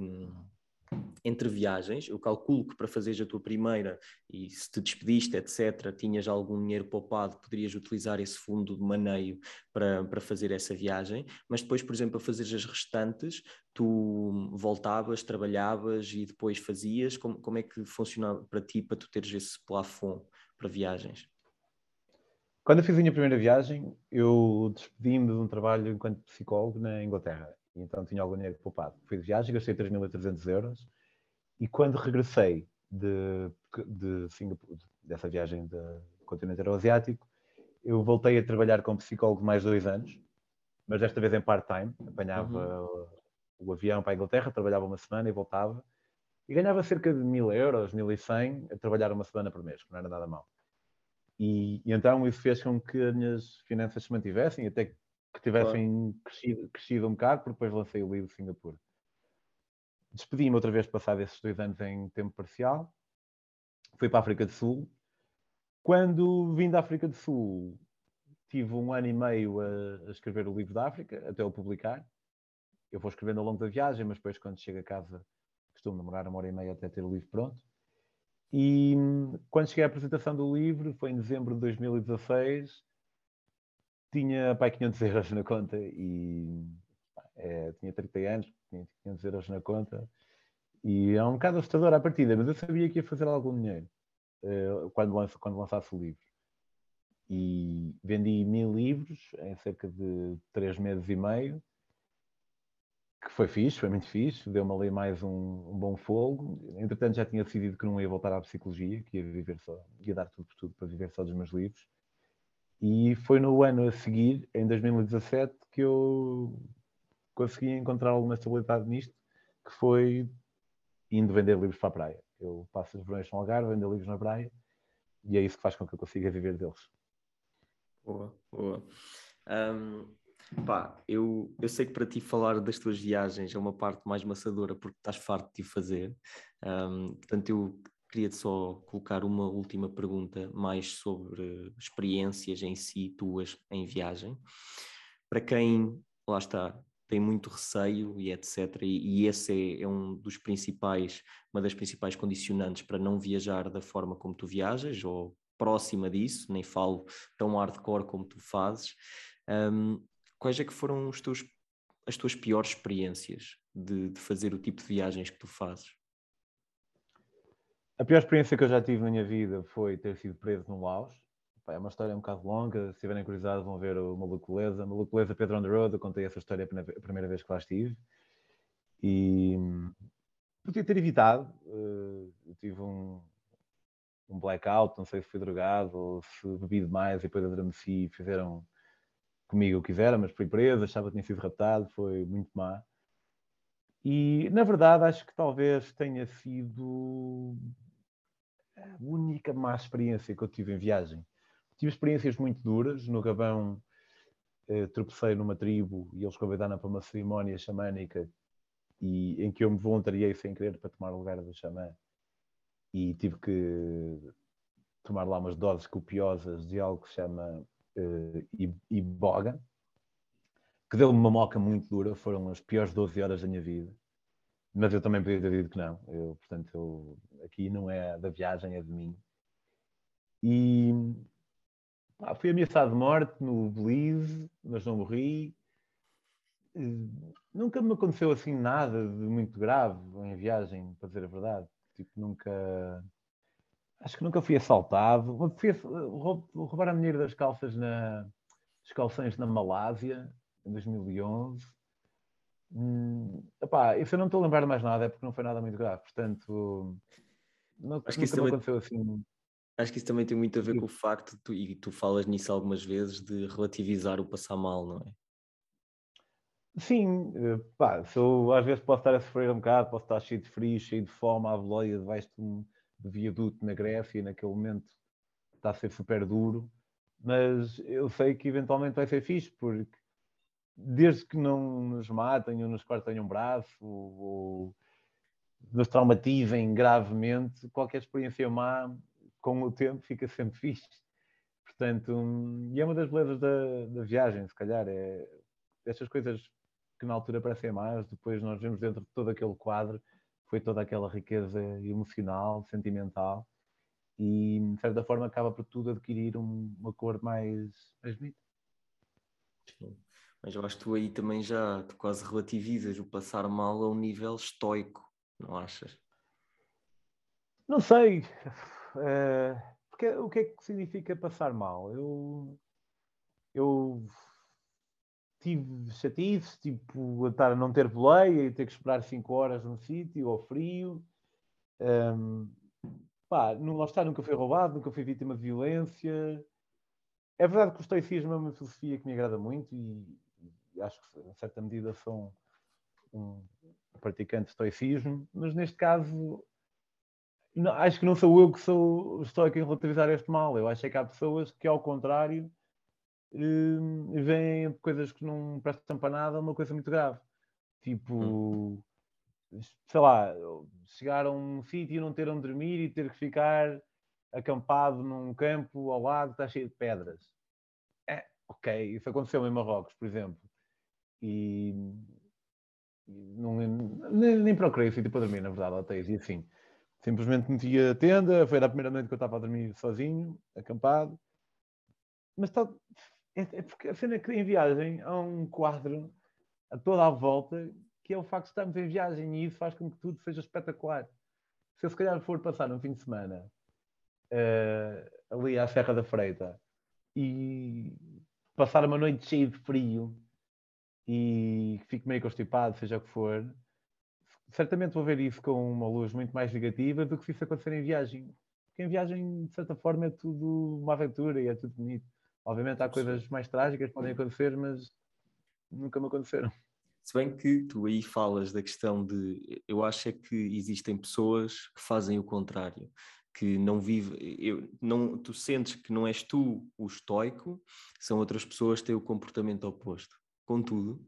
entre viagens, eu calculo que para fazeres a tua primeira e se te despediste, etc., tinhas algum dinheiro poupado, poderias utilizar esse fundo de maneio para, para fazer essa viagem, mas depois, por exemplo, a fazer as restantes, tu voltavas, trabalhavas e depois fazias, como, como é que funcionava para ti, para tu teres esse plafond para viagens? Quando eu fiz a minha primeira viagem, eu despedi-me de um trabalho enquanto psicólogo na Inglaterra então tinha algum dinheiro poupado. Fui de viagem, gastei 3.300 euros e quando regressei de, de Singapura, dessa viagem do continente euroasiático, eu voltei a trabalhar como psicólogo mais dois anos, mas desta vez em part-time. Apanhava uhum. o, o, avião para a Inglaterra, trabalhava uma semana e voltava. E ganhava cerca de 1.000 euros, 1.100 a trabalhar uma semana por mês, que não era nada mal. E, e, então isso fez com que as minhas finanças se mantivessem, até que tivessem claro. crescido, crescido um bocado, porque depois lancei o livro de Singapura. Despedi-me outra vez, passado esses dois anos em tempo parcial. Fui para a África do Sul. Quando vim da África do Sul, tive um ano e meio a, a escrever o livro da África, até o publicar. Eu vou escrevendo ao longo da viagem, mas depois, quando chego a casa, costumo demorar uma hora e meia até ter o livro pronto. E quando cheguei à apresentação do livro, foi em dezembro de 2016, tinha pai 500 euros na conta e é, tinha 30 anos, tinha 500 euros na conta e é um bocado assustador à partida, mas eu sabia que ia fazer algum dinheiro uh, quando, lança, quando lançasse o livro. E vendi mil livros em cerca de três meses e meio, que foi fixe, foi muito fixe, deu-me ali mais um, um, bom fogo. Entretanto, já tinha decidido que não ia voltar à psicologia, que ia viver só, ia dar tudo por tudo para viver só dos meus livros. E foi no ano a seguir, em 2017, que eu consegui encontrar alguma estabilidade nisto, que foi indo vender livros para a praia. Eu passo os verões no Algarve, vendo livros na praia, e é isso que faz com que eu consiga viver deles. Boa, boa. Um, pá, eu, eu sei que para ti falar das tuas viagens é uma parte mais maçadora porque estás farto de fazer. Um, portanto, eu Queria-te só colocar uma última pergunta mais sobre experiências em si, tuas, em viagem. Para quem, lá está, tem muito receio e etc. E, e esse é, é, um dos principais, uma das principais condicionantes para não viajar da forma como tu viajas, ou próxima disso, nem falo tão hardcore como tu fazes. Um, quais é que foram teus, as tuas piores experiências de, de fazer o tipo de viagens que tu fazes? A pior experiência que eu já tive na minha vida foi ter sido preso no Laos. é uma história um bocado longa. Se tiverem curiosidade, vão ver o Malucoleza. Malucoleza Pedro on the Road. Eu contei essa história a primeira vez que lá estive. E podia ter evitado. Eh, eu tive um, um blackout. Não sei se fui drogado ou se bebi demais e depois adormeci e fizeram comigo o que quiseram, mas fui preso. Achava que tinha sido raptado. Foi muito má. E, na verdade, acho que talvez tenha sido a única má experiência que eu tive em viagem. Tive experiências muito duras. No Gabão, eh, tropecei numa tribo e eles convidaram para uma cerimónia xamânica e, em que eu me voluntariei sem querer para tomar o lugar do xamã. E tive que tomar lá umas doses copiosas de algo que se chama uh, iboga, que deu-me uma moca muito dura, foram as piores 12 horas da minha vida. Mas eu também podia ter dito que não. Eu, portanto, eu, aqui não é da viagem, é de mim. E ah, fui ameaçado de morte no Belize, mas não morri. Nunca me aconteceu assim nada de muito grave em viagem, para dizer a verdade. Tipo, nunca. Acho que nunca fui assaltado. Fui, a mulher das calças na, das calções na Malásia, em 2011. Hum, isso eu não estou a lembrar de mais nada, é porque não foi nada muito grave. Portanto, não, acho que isso também, aconteceu assim. Acho que isso também tem muito a ver com o facto, tu, e tu falas nisso algumas vezes, de relativizar o passar mal, não é? Sim, eh, pá, se eu, às vezes posso estar a sofrer um bocado, posso estar cheio de frio, cheio de fome, à boleia debaixo de um viaduto na Grécia, naquele momento está a ser super duro, mas eu sei que eventualmente vai ser fixe, porque desde que não nos matem ou nos cortem um braço ou nos traumatizem gravemente, qualquer experiência má com o tempo fica sempre fixe. Portanto, e é uma das belezas da, da viagem, se calhar, é estas coisas que na altura parecem más, depois nós vemos dentro de todo aquele quadro, foi toda aquela riqueza emocional, sentimental, e de certa forma acaba por tudo adquirir um, uma cor mais, mais bonita. Mas eu acho que tu aí também já tu quase relativizas o passar mal a um nível estoico, não achas? Não sei. Uh, porque, o que é que significa passar mal? Eu, eu tive chatices, tipo, a estar a não ter boleia e ter que esperar 5 horas num sítio, ao frio. Um, pá, não, lá está, nunca fui roubado, nunca fui vítima de violência. É verdade que o estoicismo é uma filosofia que me agrada muito e, acho que, em certa medida, sou um, praticante de estoicismo, mas neste caso, não, acho que não sou eu que sou estoico em relativizar este mal. Eu acho que há pessoas que, ao contrário, eh, veem coisas que não prestam para nada, uma coisa muito grave. Tipo, hum. sei lá, chegar a um sítio e não ter onde dormir e ter que ficar acampado num campo ao lado que está cheio de pedras. É, ok, isso aconteceu em Marrocos, por exemplo e, não, nem, nem procurei sítio para dormir, na verdade, hotéis e assim. Simplesmente meti a tenda, foi a primeira noite que eu estava a dormir sozinho, acampado. Mas está, é, é, porque a cena é que em viagem há um quadro a toda a volta que é o facto de estarmos em viagem e isso faz com que tudo seja espetacular. Se eu se calhar for passar um fim de semana uh, ali à Serra da Freita e passar uma noite cheia de frio e fico meio constipado, seja o que for, certamente vou ver isso com uma luz muito mais negativa do que se isso acontecer em viagem. Porque em viagem, de certa forma, é tudo uma aventura e é tudo bonito. Obviamente há coisas mais trágicas que podem acontecer, mas nunca me aconteceram. Se bem que tu aí falas da questão de. Eu acho é que existem pessoas que fazem o contrário, que não vive. Eu, não, tu sentes que não és tu o estoico, são outras pessoas que têm o comportamento oposto. Contudo,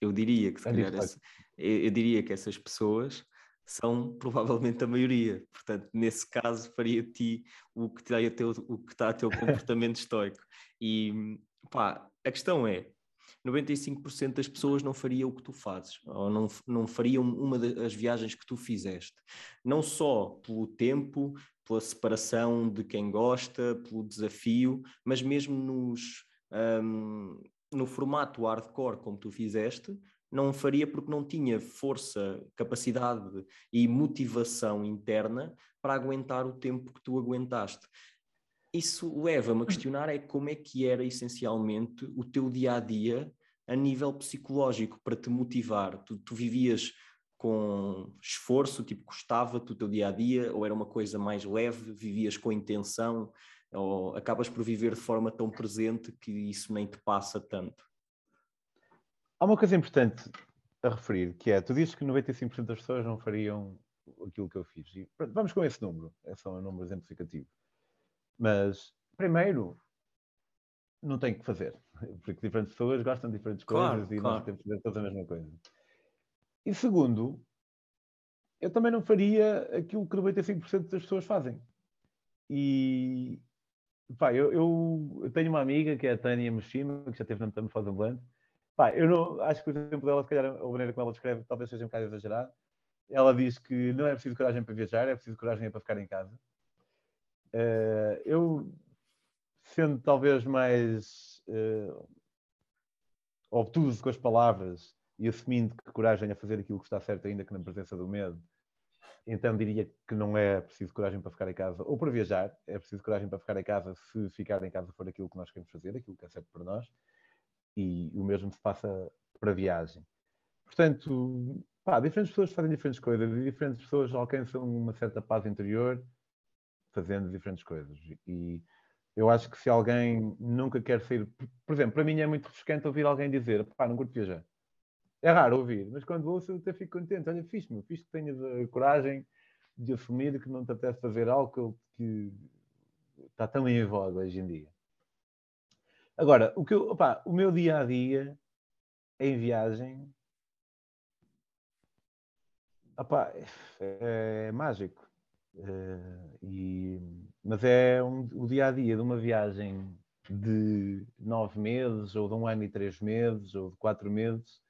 eu diria que se é calhar essa, eu, eu diria que essas pessoas são provavelmente a maioria. Portanto, nesse caso, faria de ti o que está a teu, o que está a teu comportamento estoico. E pá, a questão é: 95% das pessoas não faria o que tu fazes, ou não, não fariam uma das viagens que tu fizeste. Não só pelo tempo, pela separação de quem gosta, pelo desafio, mas mesmo nos. Um, no formato hardcore como tu fizeste, não faria porque não tinha força, capacidade e motivação interna para aguentar o tempo que tu aguentaste. Isso leva-me a questionar é como é que era essencialmente o teu dia a dia a nível psicológico para te motivar. Tu, tu vivias com esforço, tipo, custava-te o teu dia a dia, ou era uma coisa mais leve, vivias com intenção, ou acabas por viver de forma tão presente que isso nem te passa tanto? Há uma coisa importante a referir, que é, tu dizes que 95% das pessoas não fariam aquilo que eu fiz. E, pronto, vamos com esse número, é só um número exemplificativo. Mas, primeiro, não tem que fazer, porque diferentes pessoas gostam de diferentes claro, coisas e claro. nós temos que fazer toda a mesma coisa. E segundo, eu também não faria aquilo que 95% das pessoas fazem. E pá, eu, eu, eu, tenho uma amiga que é a Tânia Meshima, que já teve na Metamorfose Ambulante. Pá, eu não, acho que o exemplo dela, se calhar, a maneira como ela descreve, talvez seja um bocado exagerado. Ela diz que não é preciso coragem para viajar, é preciso coragem para ficar em casa. Uh, eu, sendo talvez mais uh, obtuso com as palavras e assumindo que coragem é fazer aquilo que está certo, ainda que na presença do medo, então diria que não é preciso coragem para ficar em casa ou para viajar, é preciso coragem para ficar em casa se ficar em casa for aquilo que nós queremos fazer, aquilo que é certo para nós, e o mesmo se passa para a viagem. Portanto, pá, diferentes pessoas fazem diferentes coisas e diferentes pessoas alcançam uma certa paz interior fazendo diferentes coisas. E eu acho que se alguém nunca quer sair, por exemplo, para mim é muito refrescante ouvir alguém dizer, pá, não curto viajar. É raro ouvir, mas quando ouço até fico contente. Olha, fiz me fiz que tenhas a coragem de assumir que não te apetece fazer algo que, está tão em voga hoje em dia. Agora, o, que eu, opa, o meu dia a dia em viagem opa, é, é mágico. É, e, mas é um, o dia a dia de uma viagem de nove meses, ou de um ano e três meses, ou de quatro meses,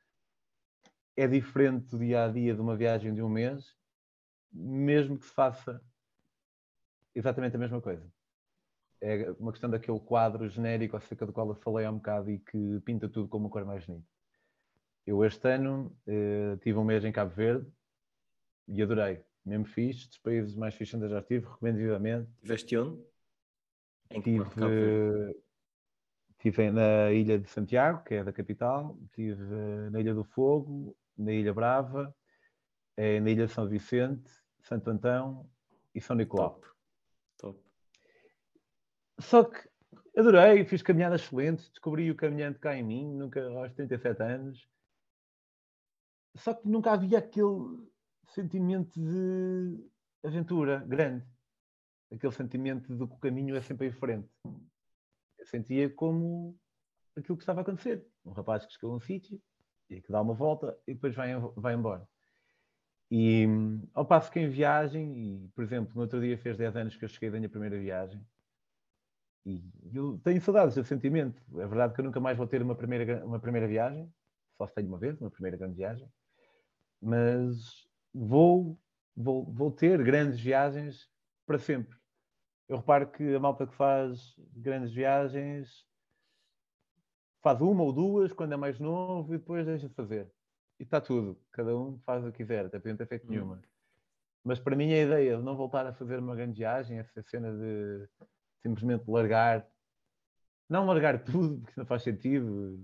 é diferente do dia a dia de uma viagem de um mês, mesmo que se faça exatamente a mesma coisa. É uma questão daquele quadro genérico acerca do qual eu falei há um bocado e que pinta tudo como uma cor mais bonita. Eu este ano eh, tive um mês em Cabo Verde e adorei. Mesmo fixe, dos países mais fixos onde eu já estive, recomendo vivamente. Veste onde? Em tive, Estive na Ilha de Santiago, que é da capital, estive na Ilha do Fogo, na Ilha Brava, é, na Ilha São Vicente, Santo Antão e São Nicolau. Top. Top. Só que adorei, fiz caminhadas excelentes, descobri o caminhante cá em mim, nunca aos 37 anos. Só que nunca havia aquele sentimento de aventura grande. Aquele sentimento de que o caminho é sempre em frente. Eu sentia como aquilo que estava a acontecer. Um rapaz que chegou a um sítio e que dá uma volta e depois vai, vai embora. E ao passo que em viagem, e por exemplo, no outro dia fez 10 anos que eu cheguei da minha primeira viagem, e eu tenho saudades desse sentimento. É verdade que eu nunca mais vou ter uma primeira, uma primeira viagem, só se tenho uma vez, uma primeira grande viagem, mas vou, vou, vou ter grandes viagens para sempre. Eu reparo que a malta que faz grandes viagens faz uma ou duas quando é mais novo e depois deixa de fazer. E está tudo. Cada um faz o que quiser, até não ter feito hum. nenhuma. Mas para mim a ideia de não voltar a fazer uma grande viagem, essa cena de simplesmente largar, não largar tudo, porque não faz sentido,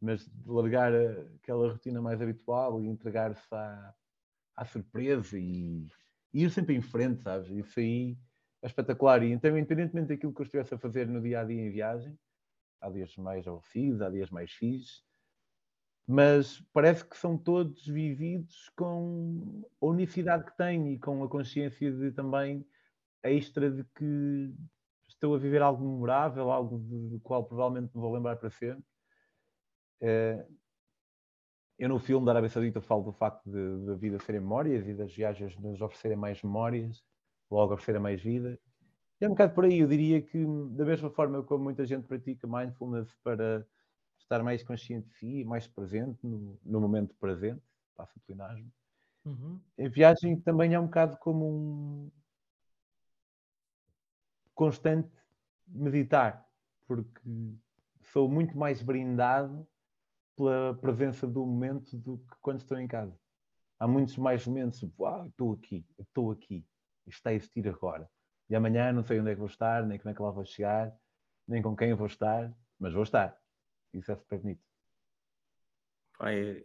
mas largar aquela rotina mais habitual e entregar-se à, à surpresa e, e ir sempre em frente, sabes? Isso aí é espetacular. E então, independentemente daquilo que eu estivesse a fazer no dia a dia em viagem, há dias mais aborrecidos, há dias mais fixos, mas parece que são todos vividos com a unicidade que têm e com a consciência de também extra de que estou a viver algo memorável, algo do qual provavelmente me vou lembrar para sempre. É, eu no filme da Arábia Saudita falo do facto da vida serem memórias e das viagens nos oferecerem mais memórias, logo oferecerem mais vida. É um bocado por aí, eu diria que da mesma forma como muita gente pratica mindfulness para estar mais consciente de si, mais presente no, no momento presente, passa o plenagem. Uhum. A viagem também é um bocado como um constante meditar, porque sou muito mais brindado pela presença do momento do que quando estou em casa. Há muitos mais momentos, uau, estou aqui, estou aqui, está a existir agora. E amanhã não sei onde é que vou estar, nem como é que lá vou chegar, nem com quem vou estar, mas vou estar. Isso é super bonito. Ai,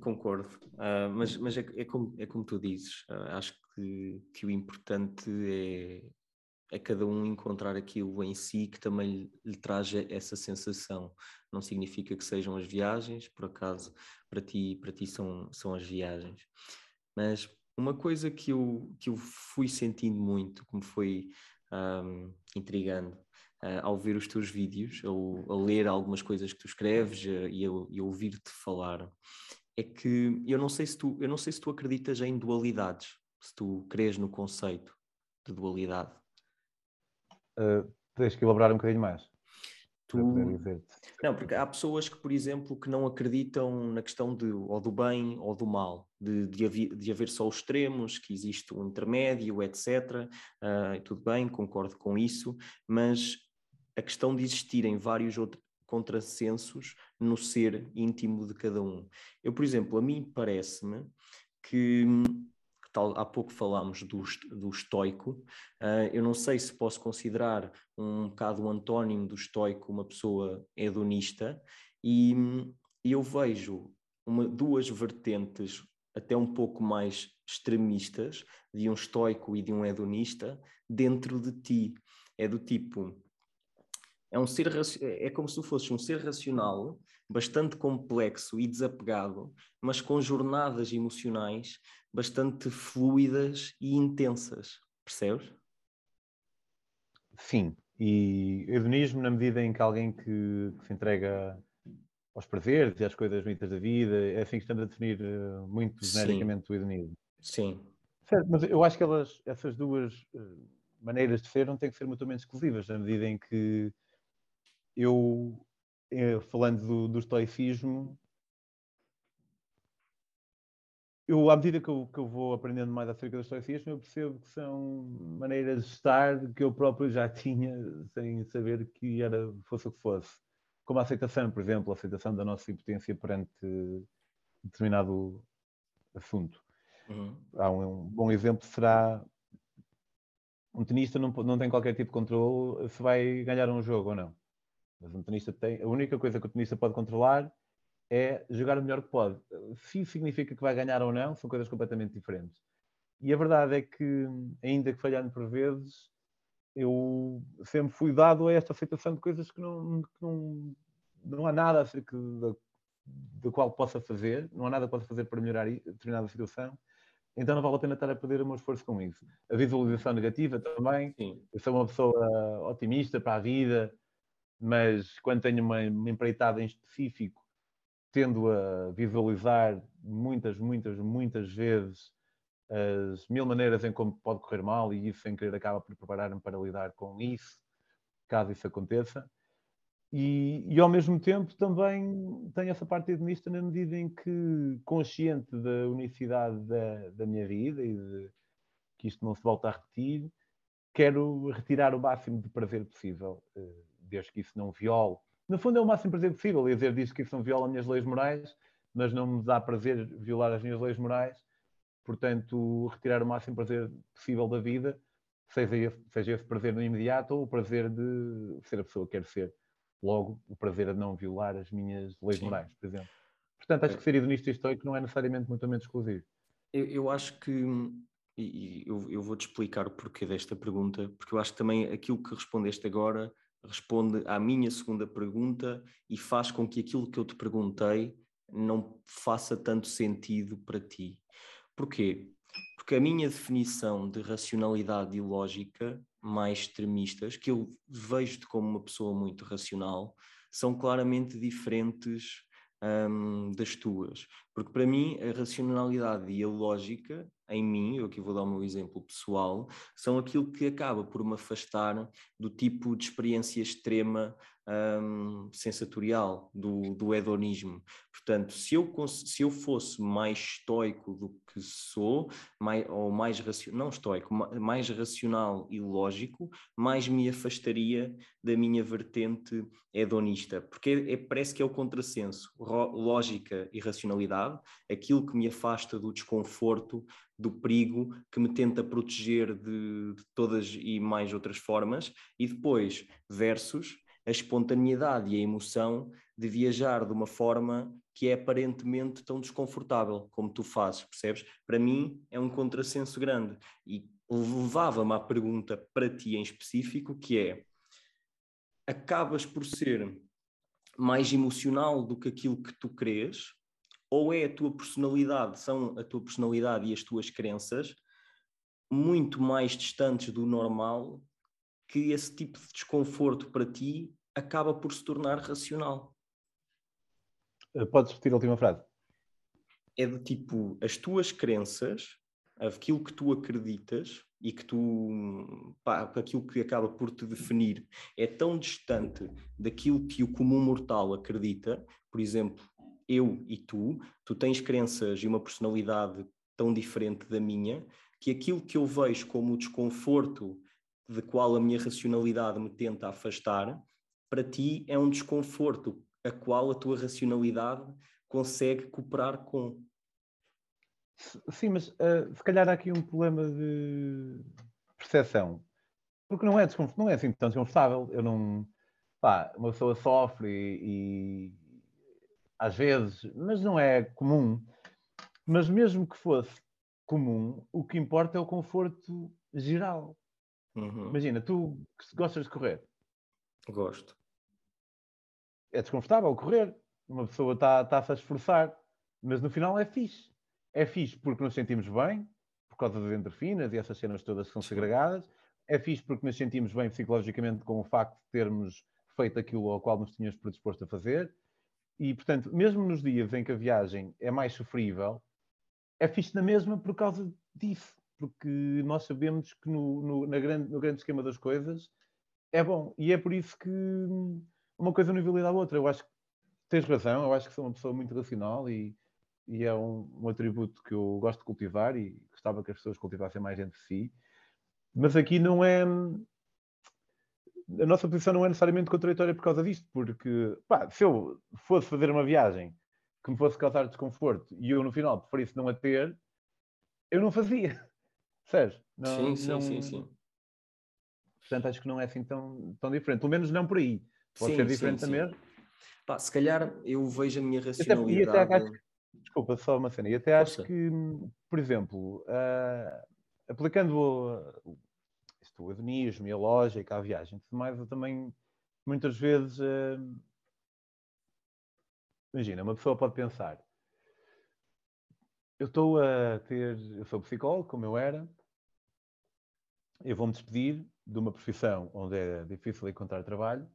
concordo, uh, mas, mas é, é, como, é como tu dizes, uh, acho que, que o importante é, a cada um encontrar aquilo em si que também lhe, lhe traz essa sensação. Não significa que sejam as viagens, por acaso, para ti, para ti são, são as viagens. Mas uma coisa que eu, que eu fui sentindo muito, que me foi um, intrigando, uh, ao ver os teus vídeos, ou a ler algumas coisas que tu escreves uh, e, a, e ouvir-te falar, é que eu não sei se tu, eu não sei se tu acreditas em dualidades, se tu crês no conceito de dualidade. Uh, tens que elaborar um bocadinho mais. Tu... Não, porque há pessoas que, por exemplo, que não acreditam na questão de, ou do bem ou do mal, de, de, haver, de haver só os extremos, que existe um intermédio, etc. Uh, tudo bem, concordo com isso, mas a questão de existirem vários outros contrassensos no ser íntimo de cada um. Eu, por exemplo, a mim parece-me que tal, há pouco falámos do, do estoico, uh, eu não sei se posso considerar um bocado um antónimo do estoico uma pessoa hedonista, e, eu vejo uma, duas vertentes até um pouco mais extremistas de um estoico e de um hedonista dentro de ti. É do tipo, é um ser é como se tu fosses um ser racional bastante complexo e desapegado, mas com jornadas emocionais bastante fluidas e intensas, percebes? Sim, e hedonismo na medida em que alguém que, que se entrega aos prazeres e às coisas bonitas da vida, é assim que estamos a definir uh, muito genericamente Sim. o hedonismo. Sim. Certo, mas eu acho que elas, essas duas uh, maneiras de ser não têm que ser mutuamente exclusivas, na medida em que eu, eh, falando do, do estoicismo, eu, à medida que eu, que eu, vou aprendendo mais acerca do estoicismo, eu percebo que são maneiras de estar que eu próprio já tinha, sem saber que era, fosse o que fosse. Como a aceitação, por exemplo, a aceitação da nossa impotência perante determinado assunto. Uhum. Há um, um, bom exemplo será um tenista não, não tem qualquer tipo de controle se vai ganhar um jogo ou não. Mas um tenista tem. A única coisa que o tenista pode controlar é jogar o melhor que pode. Se significa que vai ganhar ou não, são coisas completamente diferentes. E a verdade é que, ainda que falhando por vezes, eu sempre fui dado a esta aceitação de coisas que não, que não, não há nada acerca da, da qual possa fazer, não há nada que possa fazer para melhorar determinada situação. Então não vale a pena estar a perder o meu esforço com isso. A visualização negativa também. Sim. Eu sou uma pessoa otimista para a vida, mas quando tenho uma, uma empreitada em específico, tendo a visualizar muitas, muitas, muitas vezes as mil maneiras em como pode correr mal e isso sem querer acaba por preparar-me para lidar com isso, caso isso aconteça. E, e, ao mesmo tempo também tenho essa parte hedonista na medida em que, consciente da unicidade da, da minha vida e de que isto não se volta a repetir, quero retirar o máximo de prazer possível eh, desde que isso não viole. No fundo, é o máximo prazer possível. E dizer diz que isso não viola as minhas leis morais, mas não me dá prazer violar as minhas leis morais. Portanto, retirar o máximo prazer possível da vida, seja esse, seja esse prazer no imediato ou o prazer de ser a pessoa que quer ser. Logo, o prazer de não violar as minhas leis Sim. morais, por exemplo. Portanto, acho que ser hedonista e estoico não é necessariamente mutuamente exclusivo. Eu, eu acho que e eu, eu vou-te explicar o porquê desta pergunta, porque eu acho que também aquilo que respondeste agora responde à minha segunda pergunta e faz com que aquilo que eu te perguntei não faça tanto sentido para ti. Porquê? Porque a minha definição de racionalidade e lógica mais extremistas, que eu vejo-te como uma pessoa muito racional, são claramente diferentes um, das tuas. Porque para mim a racionalidade e a lógica em mim, eu aqui vou dar o meu exemplo pessoal, são aquilo que acaba por me afastar do tipo de experiência extrema um, sensatorial, do, do hedonismo. Portanto, se eu, se eu fosse mais estoico do que sou, mais, ou mais racional, não estoico, mais racional e lógico, mais me afastaria da minha vertente hedonista, porque é, é, parece que é o contrassenso, lógica e racionalidade, aquilo que me afasta do desconforto, do perigo, que me tenta proteger de, de todas e mais outras formas, e depois versus a espontaneidade e a emoção de viajar de uma forma que é aparentemente tão desconfortável como tu fazes, percebes? Para mim é um contrassenso grande e levava-me à pergunta para ti em específico, que é acabas por ser mais emocional do que aquilo que tu crês, ou é a tua personalidade, são a tua personalidade e as tuas crenças muito mais distantes do normal que esse tipo de desconforto para ti acaba por se tornar racional. Eh, podes repetir a última frase? É do tipo, as tuas crenças, aquilo que tu acreditas e que tu, pá, aquilo que acaba por te definir é tão distante daquilo que o comum mortal acredita, por exemplo, eu e tu, tu tens crenças e uma personalidade tão diferente da minha, que aquilo que eu vejo como o desconforto de qual a minha racionalidade me tenta afastar, para ti é um desconforto a qual a tua racionalidade consegue cooperar com. Sim, mas uh, se calhar há aqui um problema de percepção. Porque não é, não é assim tão desconfortável. Eu não. Pá, uma pessoa sofre e, e às vezes, mas não é comum. Mas mesmo que fosse comum, o que importa é o conforto geral. Uhum. Imagina, tu gostas de correr? Gosto. É desconfortável correr. Uma pessoa está-se tá a esforçar, mas no final é fixe. É fixe porque nos sentimos bem, por causa das endorfinas e essas cenas todas que são segregadas. É fixe porque nos sentimos bem psicologicamente com o facto de termos feito aquilo ao qual nos tínhamos predisposto a fazer. E, portanto, mesmo nos dias em que a viagem é mais sofrível, é fixe na mesma por causa disso porque nós sabemos que no, no, na grande, no grande esquema das coisas é bom. E é por isso que uma coisa não invalida a outra. Eu acho que tens razão, eu acho que sou uma pessoa muito racional e, e é um, um, atributo que eu gosto de cultivar e gostava que as pessoas cultivassem mais entre si. Mas aqui não é. A nossa posição não é necessariamente contraditória por causa disto, porque pá, se eu fosse fazer uma viagem que me fosse causar desconforto e eu no final preferisse não a ter, eu não fazia. Sérgio? Não, sim, sim, não... sim, sim. Portanto, acho que não é assim tão, tão diferente. Pelo menos não por aí. Pode sim, ser diferente sim, também. Pá, se calhar eu vejo a minha racionalidade. Até, até acho, desculpa, só uma cena. E até acho que, por exemplo, uh, aplicando o hedonismo e a lógica à viagem, tudo mais, eu também muitas vezes. Uh, imagina, uma pessoa pode pensar: eu estou a ter. Eu sou psicólogo, como eu era. Eu vou-me despedir de uma profissão onde é difícil encontrar trabalho,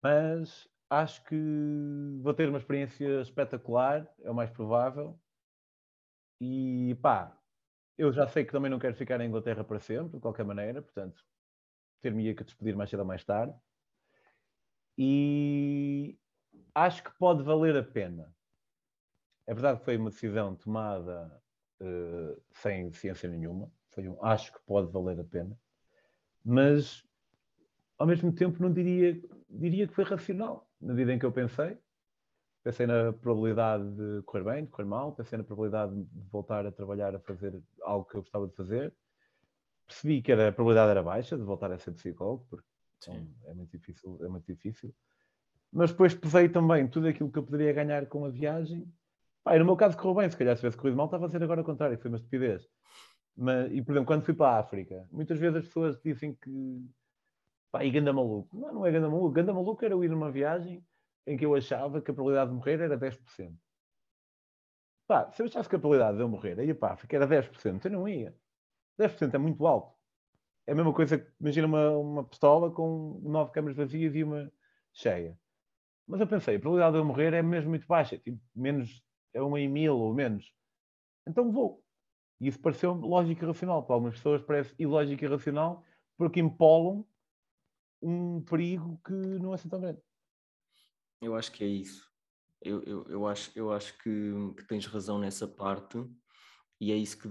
mas acho que vou ter uma experiência espetacular, é o mais provável. E pá, eu já sei que também não quero ficar na Inglaterra para sempre, de qualquer maneira, portanto, ter-me que despedir mais cedo ou mais tarde. E acho que pode valer a pena. É verdade que foi uma decisão tomada uh, sem ciência nenhuma. Foi um acho que pode valer a pena. Mas, ao mesmo tempo, não diria, diria que foi racional. Na medida em que eu pensei, pensei na probabilidade de correr bem, de correr mal, pensei na probabilidade de voltar a trabalhar, a fazer algo que eu gostava de fazer. Percebi que era, a probabilidade era baixa de voltar a ser psicólogo, porque é muito difícil, é muito difícil. Mas depois pesei também tudo aquilo que eu poderia ganhar com a viagem Pá, no meu caso correu bem, se calhar se tivesse corrido mal estava a ser agora o contrário, foi uma estupidez. Mas, e por exemplo, quando fui para a África, muitas vezes as pessoas dizem que pá, e ganda maluco. Não, não é ganda maluco. Ganda maluco era eu ir numa viagem em que eu achava que a probabilidade de morrer era 10%. Pá, se eu achasse que a probabilidade de eu morrer aí para a África era 10%, eu não ia. 10% é muito alto. É a mesma coisa que imagina uma, uma pistola com nove câmaras vazias e uma cheia. Mas eu pensei, a probabilidade de eu morrer é mesmo muito baixa, tipo, menos é uma em mil ou menos. Então vou. E isso pareceu lógico e racional. Para algumas pessoas parece ilógico e racional porque empolam um perigo que não é assim tão grande. Eu acho que é isso. Eu, eu, eu acho, eu acho que, que tens razão nessa parte e é isso que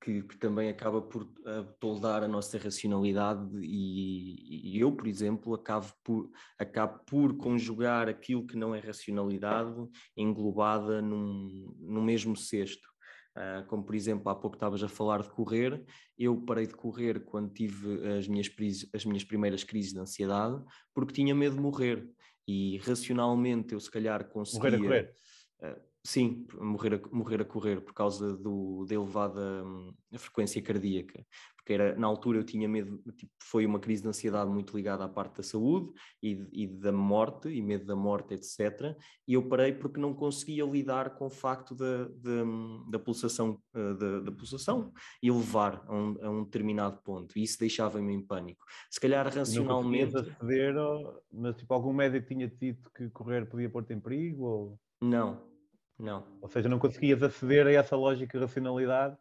que, que, também acaba por uh, toldar a nossa racionalidade e, e, eu, por exemplo, acabo por, acabo por conjugar aquilo que não é racionalidade englobada num, no mesmo cesto. Uh, como, por exemplo, há pouco estavas a falar de correr, eu parei de correr quando tive as minhas, as minhas primeiras crises de ansiedade porque tinha medo de morrer e racionalmente eu se calhar conseguia... Morrer a correr? Uh, Sim, morrer a, morrer a correr por causa do, da elevada hum, frequência cardíaca. Porque era, na altura eu tinha medo, tipo, foi uma crise de ansiedade muito ligada à parte da saúde e, e da morte, e medo da morte, etc. E eu parei porque não conseguia lidar com o facto da, da, hum, da pulsação, eh, da, da, pulsação elevar a um, a um determinado ponto. E isso deixava-me em pânico. Se calhar racionalmente. Aceder, mas tipo, algum médico tinha dito que correr podia pôr-te em perigo? Ou... Não, não. Ou seja, não conseguias aceder a essa lógica racionalidade.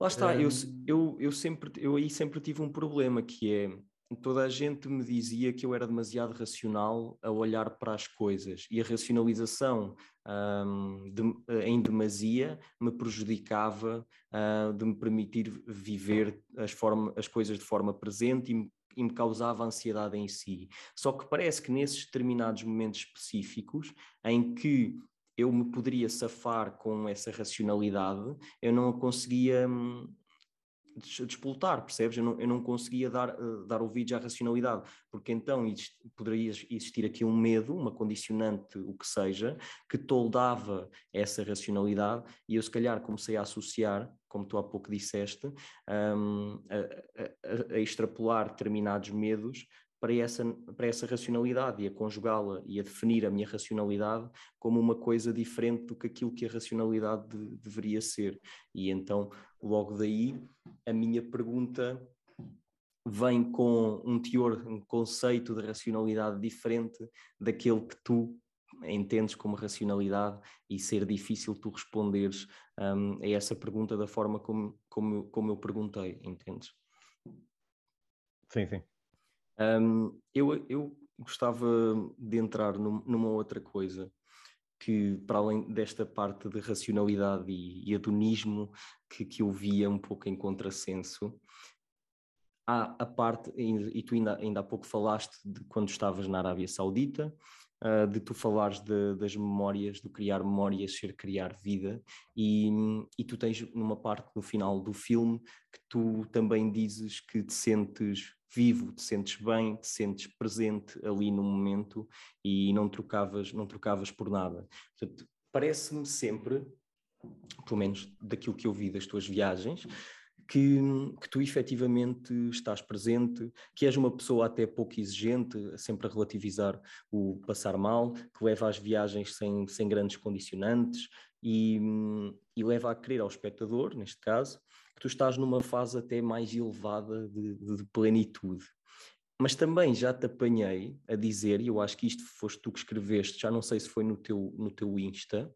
Lá está, um... eu, eu, eu, sempre, eu aí sempre tive um problema que é toda a gente me dizia que eu era demasiado racional a olhar para as coisas e a racionalização um, de, em demasia me prejudicava uh, de me permitir viver as, forma, as coisas de forma presente e me, e me causava ansiedade em si. Só que parece que nesses determinados momentos específicos em que eu me poderia safar com essa racionalidade, eu não conseguia hum, despoltar, percebes? Eu não, eu não conseguia dar, uh, dar ouvidos à racionalidade, porque então poderia existir aqui um medo, uma condicionante, o que seja, que toldava essa racionalidade e eu se calhar comecei a associar, como tu há pouco disseste, um, a, a, a extrapolar determinados medos para essa, para essa racionalidade e a conjugá-la e a definir a minha racionalidade como uma coisa diferente do que aquilo que a racionalidade de, deveria ser. E então, logo daí, a minha pergunta vem com um teor, um conceito de racionalidade diferente daquele que tu entendes como racionalidade e ser difícil tu responderes um, a essa pergunta da forma como, como, como eu perguntei, entendes? Sim, sim. Um, eu, eu gostava de entrar num, numa outra coisa que, para além desta parte de racionalidade e, e hedonismo que, que eu via um pouco em contrassenso, há a parte, e tu ainda, ainda há pouco falaste de quando estavas na Arábia Saudita, uh, de tu falares de, das memórias, de criar memórias, ser criar vida, e, e tu tens numa parte no final do filme que tu também dizes que te sentes vivo, te sentes bem, te sentes presente ali no momento e não trocavas, não trocavas por nada. parece-me sempre, pelo menos daquilo que eu vi das tuas viagens, que, que, tu efetivamente estás presente, que és uma pessoa até pouco exigente, sempre a relativizar o passar mal, que leva as viagens sem, sem grandes condicionantes e, e leva a querer ao espectador, neste caso, que tu estás numa fase até mais elevada de, de plenitude. Mas também já te apanhei a dizer, e eu acho que isto foste tu que escreveste, já não sei se foi no teu, no teu Insta,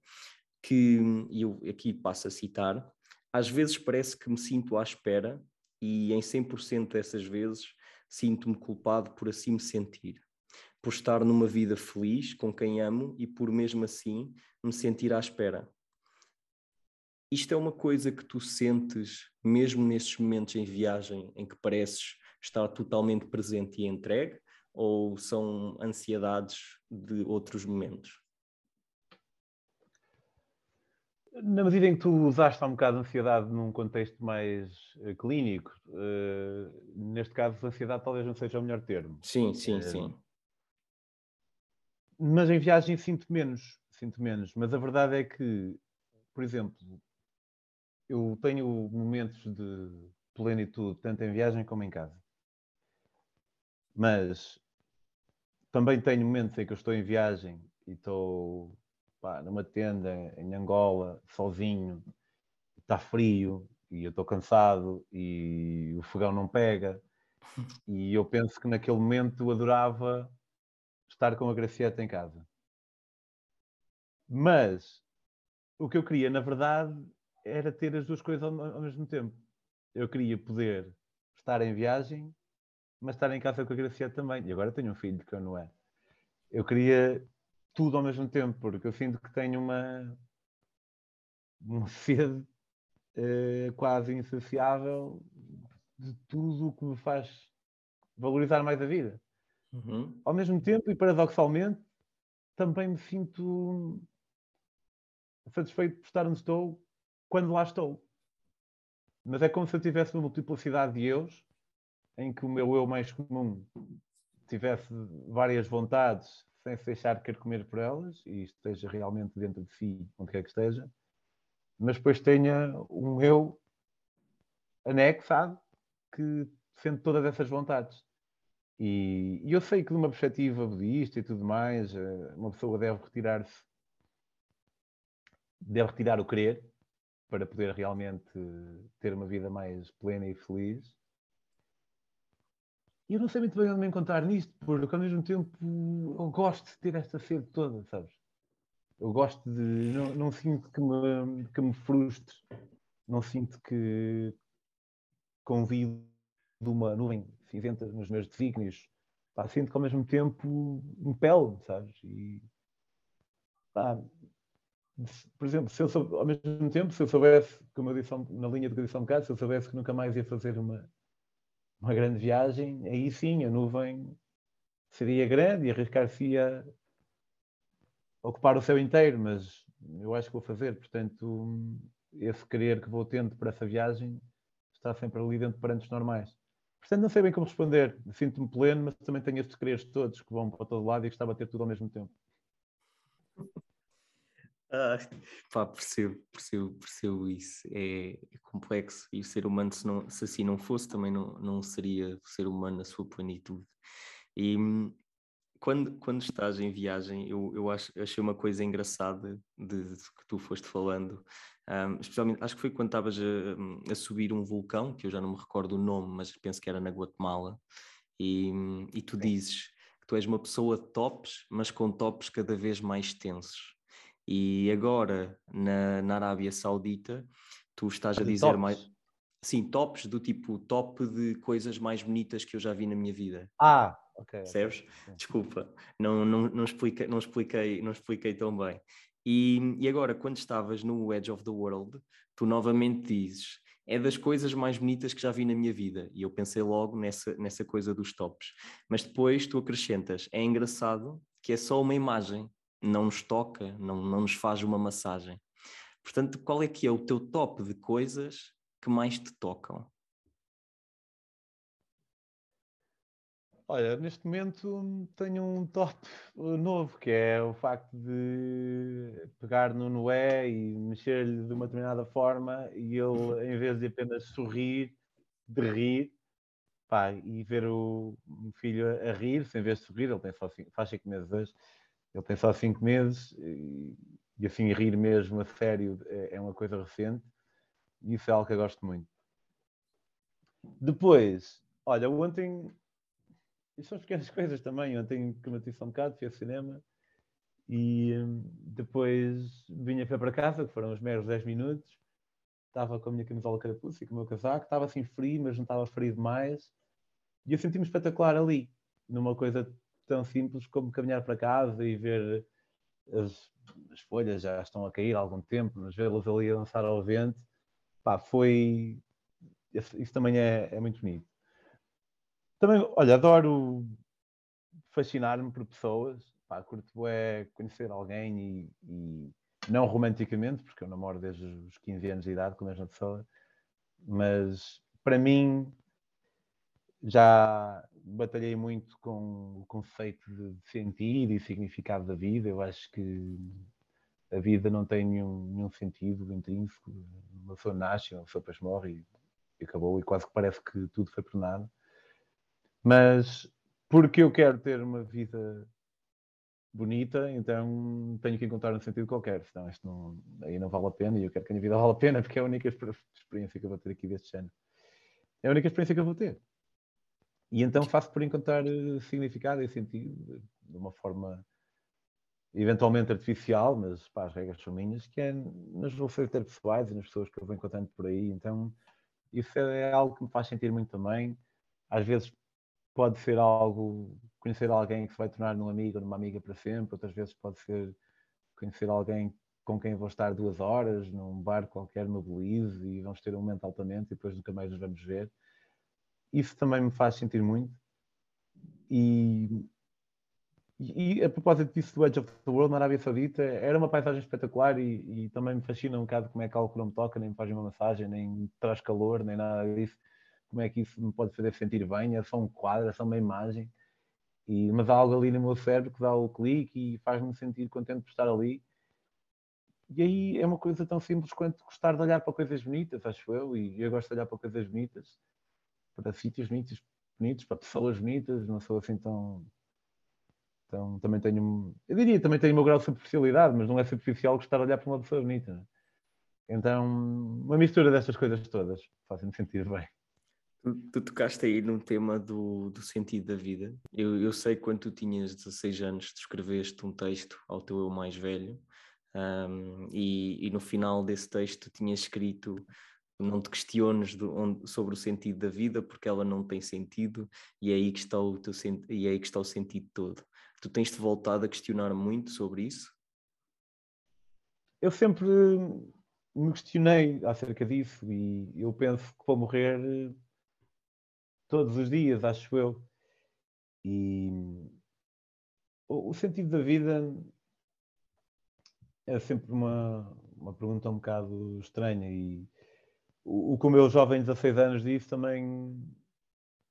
que, eu aqui passo a citar, às vezes parece que me sinto à espera e em 100% dessas vezes sinto-me culpado por assim me sentir. Por estar numa vida feliz com quem amo e por mesmo assim me sentir à espera. Isto é uma coisa que tu sentes mesmo nesses momentos em viagem em que pareces estar totalmente presente e entregue ou são ansiedades de outros momentos? Na medida em que tu usaste há um bocado a ansiedade num contexto mais uh, clínico, uh, neste caso, ansiedade talvez não seja o melhor termo. Sim, sim, uh, sim. Mas em viagem sinto menos, sinto menos. Mas a verdade é que, por exemplo, eu tenho momentos de plenitude, tanto em viagem como em casa. Mas também tenho momentos em que eu estou em viagem e estou pá, numa tenda em Angola, sozinho, está frio e eu estou cansado e o fogão não pega. E eu penso que naquele momento eu adorava estar com a Gracieta em casa. Mas o que eu queria, na verdade, era ter as duas coisas ao, ao mesmo tempo. Eu queria poder estar em viagem, mas estar em casa com a Gracieta também. E agora tenho um filho que eu não é. Eu queria tudo ao mesmo tempo, porque eu sinto que tenho uma, uma sede uh, quase insaciável de tudo o que me faz valorizar mais a vida. Uhum. Ao mesmo tempo, e paradoxalmente, também me sinto satisfeito por estar onde estou quando lá estou. Mas é como se eu tivesse uma multiplicidade de eus, em que o meu eu mais comum tivesse várias vontades, sem se deixar querer comer por elas e esteja realmente dentro de si, onde quer que esteja, mas depois tenha um eu anexado que sente todas essas vontades. E, e, eu sei que de uma perspectiva budista e tudo mais, eh, uma pessoa deve retirar-se, deve retirar o querer para poder realmente ter uma vida mais plena e feliz. E eu não sei muito bem onde me encontrar nisto, porque ao mesmo tempo eu gosto de ter esta sede toda, sabes? Eu gosto de. Não, não sinto que me, que me frustre, não sinto que convido uma nuvem cinzenta nos meus desígnios. Pá, sinto que ao mesmo tempo me pele, sabes? E, pá, por exemplo, se eu ao mesmo tempo, se eu soubesse, como eu disse na linha de edição de casa, se eu soubesse que nunca mais ia fazer uma, uma grande viagem, aí sim a nuvem seria grande e arriscar-se a ocupar o céu inteiro, mas eu acho que vou fazer, portanto, esse querer que vou tendo para essa viagem está sempre ali dentro de parâmetros normais. Portanto, não sei bem como responder. Sinto-me pleno, mas também tenho estes quereres todos que vão para todo lado e gostava de ter tudo ao mesmo tempo. Ah, pá, percebo, percebo, percebo isso. É, é, complexo. E o ser humano, se, não, se assim não fosse, também não, não seria ser humano na sua plenitude. E hum, quando, quando estás em viagem, eu, eu acho, achei uma coisa engraçada de, de que tu foste falando. Um, especialmente, acho que foi quando estavas a, a, subir um vulcão, que eu já não me recordo o nome, mas penso que era na Guatemala. E, hum, e tu dizes que tu és uma pessoa tops, mas com tops cada vez mais tensos. E agora, na, na Arábia Saudita, tu estás a dizer tops. mais. Sim, tops do tipo top de coisas mais bonitas que eu já vi na minha vida. Ah, ok. Percebes? Okay. Desculpa, não, não, não, expliquei, não, expliquei, não expliquei tão bem. E, e agora, quando estavas no Edge of the World, tu novamente dizes: é das coisas mais bonitas que já vi na minha vida. E eu pensei logo nessa, nessa coisa dos tops. Mas depois tu acrescentas: é engraçado que é só uma imagem, não nos toca, não, não nos faz uma massagem. Portanto, qual é que é o teu top de coisas que mais te tocam? Olha, neste momento tenho um top novo, que é o facto de pegar no Noé e mexer-lhe de uma determinada forma e ele, em vez de apenas sorrir, de rir, pá, e ver o filho a rir, sem vez de sorrir, ele tem só faz cinco meses hoje, ele tem só cinco meses e, e assim rir mesmo a sério é, é uma coisa recente. E isso é algo que eu gosto muito. Depois, olha, ontem, isso são as pequenas coisas também, ontem eu disse um bocado, fui ao cinema e hum, depois vinha para casa, que foram os meros 10 minutos, estava com a minha camisola carapuça e com o meu casaco, estava assim frio, mas não estava frio demais. E eu senti-me espetacular ali, numa coisa tão simples como caminhar para casa e ver as, as folhas já estão a cair há algum tempo, mas vê-las ali a lançar ao vento, pá, foi. Isso também é, é muito bonito. Também, olha, adoro fascinar-me por pessoas, pá, curto é conhecer alguém e, e, não romanticamente, porque eu namoro desde os 15 anos de idade com a mesma pessoa, mas para mim já batalhei muito com o conceito de sentido e significado da vida. Eu acho que a vida não tem nenhum, nenhum sentido intrínseco. Uma pessoa nasce, uma pessoa depois morre e, acabou, e quase que parece que tudo foi por nada. Mas porque eu quero ter uma vida bonita, então tenho que encontrar um sentido qualquer, senão isto não, aí não vale a pena e eu quero que a minha vida vale a pena porque é a única experiência que eu vou ter aqui deste género. É a única experiência que eu vou ter. E então faço por encontrar eh, significado e sentido de uma forma eventualmente artificial, mas pá, as regras são minhas, que é nas relações interpessoais e nas pessoas que eu vou encontrando por aí. Então isso é algo que me faz sentir muito também. Às vezes pode ser algo, conhecer alguém que se vai tornar num amigo ou numa amiga para sempre, outras vezes pode ser conhecer alguém com quem vou estar duas horas num bar qualquer no Belize e vamos ter um momento altamente e depois nunca mais nos vamos ver isso também me faz sentir muito. E, e a propósito disso do Edge of the World na Arábia Saudita, era uma paisagem espetacular e, e também me fascina um bocado como é que algo não me toca, nem me faz uma massagem, nem traz calor, nem nada disso. Como é que isso me pode fazer sentir bem? É só um quadro, é só uma imagem. E, mas há algo ali no meu cérebro que dá o clique e faz-me sentir contente por estar ali. E aí é uma coisa tão simples quanto gostar de olhar para coisas bonitas, acho eu, e eu gosto de olhar para coisas bonitas, para sítios bonitos, bonitos para pessoas bonitas, não sou assim tão. Então também tenho. Eu diria também tenho o meu grau de superficialidade, mas não é superficial gostar de olhar para uma pessoa bonita. Né? Então, uma mistura destas coisas todas faz-me sentir bem. Tu, tu, tocaste aí no tema do, do sentido da vida. Eu, eu sei que quando tu tinhas 16 anos, tu escreveste um texto ao teu eu mais velho, um, e, e, no final desse texto tu tinhas escrito não te questiones onde, sobre o sentido da vida porque ela não tem sentido e é aí que está o teu e é aí que está o sentido todo. Tu tens-te voltado a questionar muito sobre isso? Eu sempre me questionei acerca disso e eu penso que vou morrer todos os dias, acho eu. E o sentido da vida é sempre uma, uma pergunta um bocado estranha e o, que o meu jovem de 16 anos disse também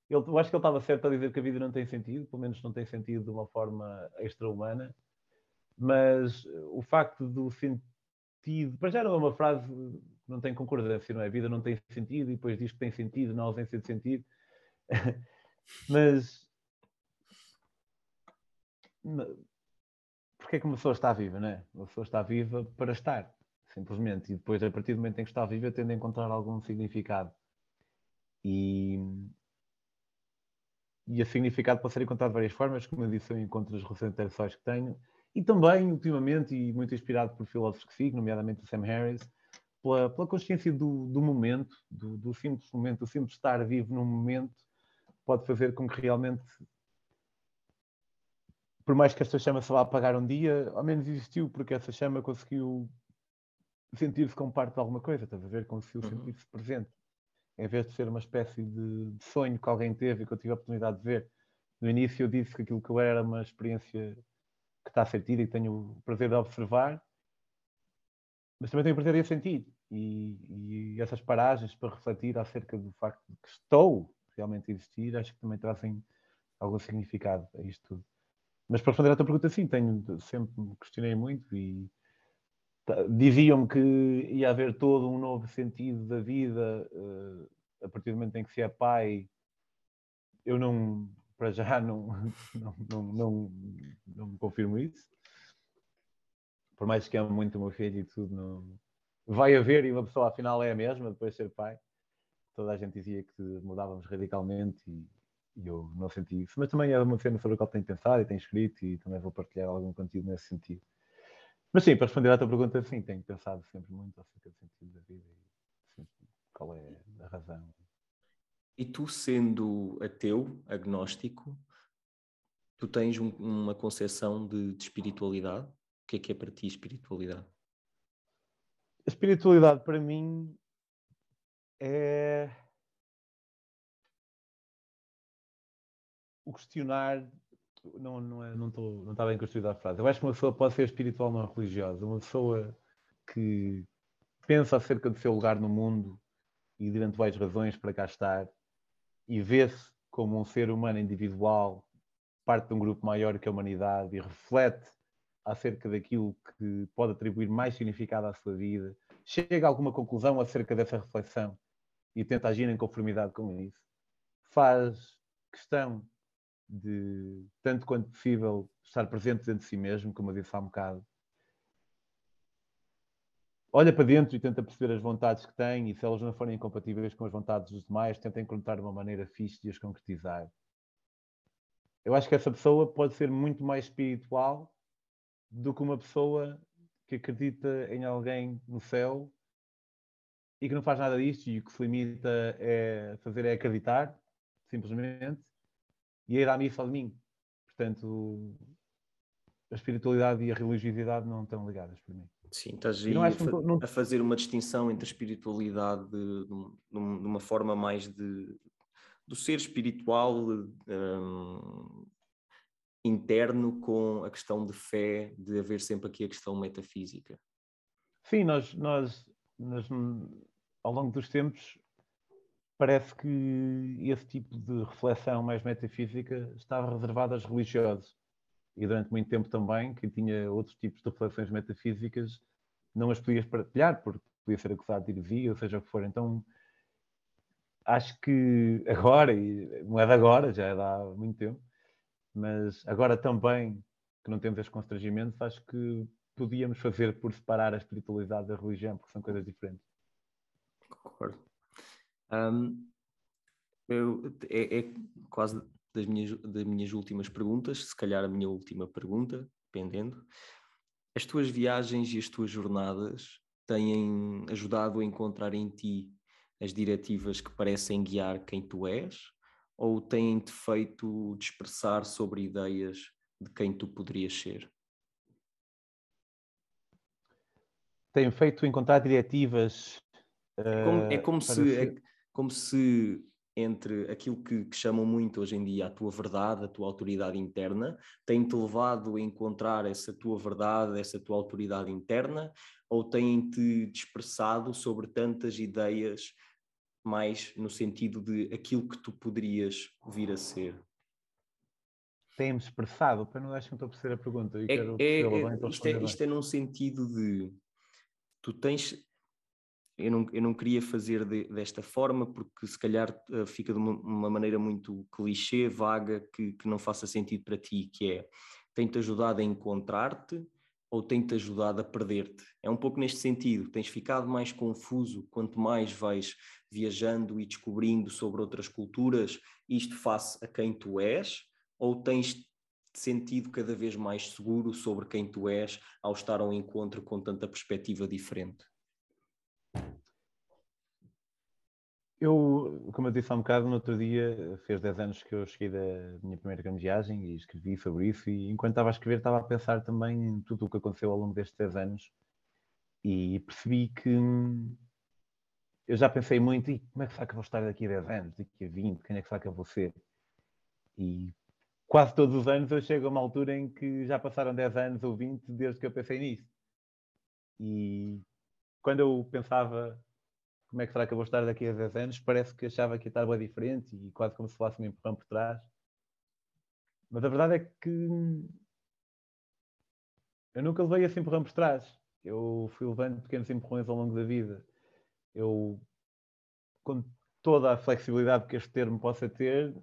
ele, eu acho que ele estava certo a dizer que a vida não tem sentido, pelo menos não tem sentido de uma forma extra-humana, mas o facto do sentido, para já não é uma frase que não tem concordância, não é? A vida não tem sentido e depois diz que tem sentido na ausência de sentido. Mas porque é que uma pessoa está viva, não é? Uma pessoa está viva para estar, simplesmente. E depois, a partir do momento em que está viva, tende a encontrar algum significado. E, e esse significado pode ser encontrado de várias formas, como eu disse, eu encontro as relações intersexuais que tenho. E também, ultimamente, e muito inspirado por filósofos que sigo, nomeadamente o Sam Harris, pela, pela consciência do, do momento, do, do simples momento, do simples estar vivo num momento pode fazer com que realmente, por mais que esta chama se vá apagar um dia, ao menos existiu, porque essa chama conseguiu sentir-se como parte de alguma coisa, estás a ver? Conseguiu uhum. sentir-se presente. Em vez de ser uma espécie de, de, sonho que alguém teve e que eu tive a oportunidade de ver. No início eu disse que aquilo que eu era era uma experiência que está a sentir e tenho o prazer de observar, mas também tenho o prazer de a sentir. E, e essas paragens para refletir acerca do facto de que estou realmente existir, acho que também trazem algum significado a isto tudo. Mas para responder à tua pergunta, sim, tenho, sempre me questionei muito e diziam-me que ia haver todo um novo sentido da vida uh, a partir do momento em que se é pai. Eu não, para já, não, não, não, não, não me confirmo isso. Por mais que ame muito o meu filho e tudo, não... vai haver e uma pessoa afinal é a mesma depois de ser pai toda a gente dizia que mudávamos radicalmente e, e eu não senti isso. Mas também é uma cena sobre a qual tenho pensado e tenho escrito e também vou partilhar algum conteúdo nesse sentido. Mas sim, para responder à tua pergunta, sim, tenho pensado sempre muito acerca do sentido da vida e qual é a razão. E tu, sendo ateu, agnóstico, tu tens um, uma concepção de, de espiritualidade? O que é que é para ti espiritualidade? A espiritualidade para mim é o questionar não, não, é, não, tô, não está bem construída a frase. Eu acho que uma pessoa pode ser espiritual não religiosa. Uma pessoa que pensa acerca do seu lugar no mundo e de eventuais razões para cá estar e vê-se como um ser humano individual, parte de um grupo maior que a humanidade e reflete acerca daquilo que pode atribuir mais significado à sua vida, chega a alguma conclusão acerca dessa reflexão e tenta agir em conformidade com isso, faz questão de, tanto quanto possível, estar presente dentro de si mesmo, como eu disse há um bocado. Olha para dentro e tenta perceber as vontades que tem e se elas não forem incompatíveis com as vontades dos demais, tenta encontrar uma maneira fixe de as concretizar. Eu acho que essa pessoa pode ser muito mais espiritual do que uma pessoa que acredita em alguém no céu e que não faz nada disto e o que se limita é fazer é acreditar, simplesmente, e a ir à missa de mim. Portanto, a espiritualidade e a religiosidade não estão ligadas para mim. Sim, estás aí a, fa não... a, fazer uma distinção entre a espiritualidade de, de, uma forma mais de do ser espiritual um, interno com a questão de fé, de haver sempre aqui a questão metafísica. Sim, nós, nós, nós ao longo dos tempos, parece que esse tipo de reflexão mais metafísica estava reservado aos religiosos. E durante muito tempo também, quem tinha outros tipos de reflexões metafísicas não as podias partilhar, porque podia ser acusado de heresia, ou seja o que for. Então, acho que agora, e não é de agora, já é de há muito tempo, mas agora também que não temos este constrangimento, acho que podíamos fazer por separar a espiritualidade da religião, porque são coisas diferentes. Concordo. Um, eu, é, é, quase das minhas, das minhas últimas perguntas, se calhar a minha última pergunta, dependendo. As tuas viagens e as tuas jornadas têm ajudado a encontrar em ti as diretivas que parecem guiar quem tu és? Ou têm-te feito dispersar sobre ideias de quem tu poderias ser? Tem feito encontrar diretivas. É como, é como se, é como se entre aquilo que, que, chamam muito hoje em dia a tua verdade, a tua autoridade interna, tem-te levado a encontrar essa tua verdade, essa tua autoridade interna, ou têm-te dispersado sobre tantas ideias mais no sentido de aquilo que tu poderias vir a ser? Tem-me expressado, para não acho que não estou a perceber a pergunta. É, é, é, isto, é, isto é num sentido de tu tens. Eu não, eu não queria fazer de, desta forma porque se calhar uh, fica de uma, uma, maneira muito clichê, vaga, que, que não faça sentido para ti, que é tem-te ajudado a encontrar-te ou tem-te ajudado a perder-te? É um pouco neste sentido. Tens ficado mais confuso quanto mais vais viajando e descobrindo sobre outras culturas, isto face a quem tu és? Ou tens sentido cada vez mais seguro sobre quem tu és ao estar ao encontro com tanta perspectiva diferente? Eu, como eu disse há um bocado, no outro dia, fez 10 anos que eu cheguei da minha primeira grande viagem e escrevi sobre isso. E enquanto estava a escrever, estava a pensar também em tudo o que aconteceu ao longo destes 10 anos. E percebi que eu já pensei muito: e como é que será que eu vou estar daqui a 10 anos, daqui a 20? Quem é que será que eu vou ser? E quase todos os anos eu chego a uma altura em que já passaram 10 anos ou 20 desde que eu pensei nisso. E quando eu pensava como é que será que eu vou estar daqui a 10 anos, parece que achava que ia estar bem diferente e quase como se fosse um empurrão por trás. Mas a verdade é que eu nunca levei esse empurrão por trás. Eu fui levando pequenos empurrões ao longo da vida. Eu, com toda a flexibilidade que este termo possa ter,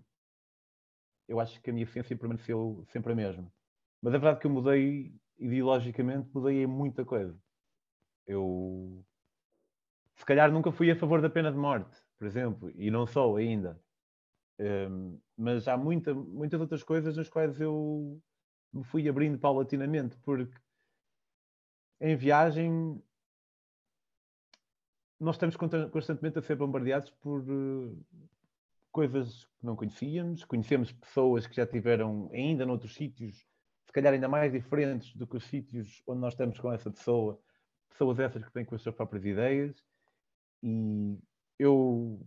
eu acho que a minha essência permaneceu sempre a mesma. Mas é verdade que eu mudei ideologicamente, mudei em muita coisa. Eu se calhar nunca fui a favor da pena de morte, por exemplo, e não sou ainda. Um, mas há muita, muitas outras coisas nas quais eu me fui abrindo paulatinamente, porque em viagem nós estamos constantemente a ser bombardeados por uh, coisas que não conhecíamos, conhecemos pessoas que já tiveram ainda noutros sítios, se calhar ainda mais diferentes do que os sítios onde nós estamos com essa pessoa, pessoas essas que têm com as suas próprias ideias, e eu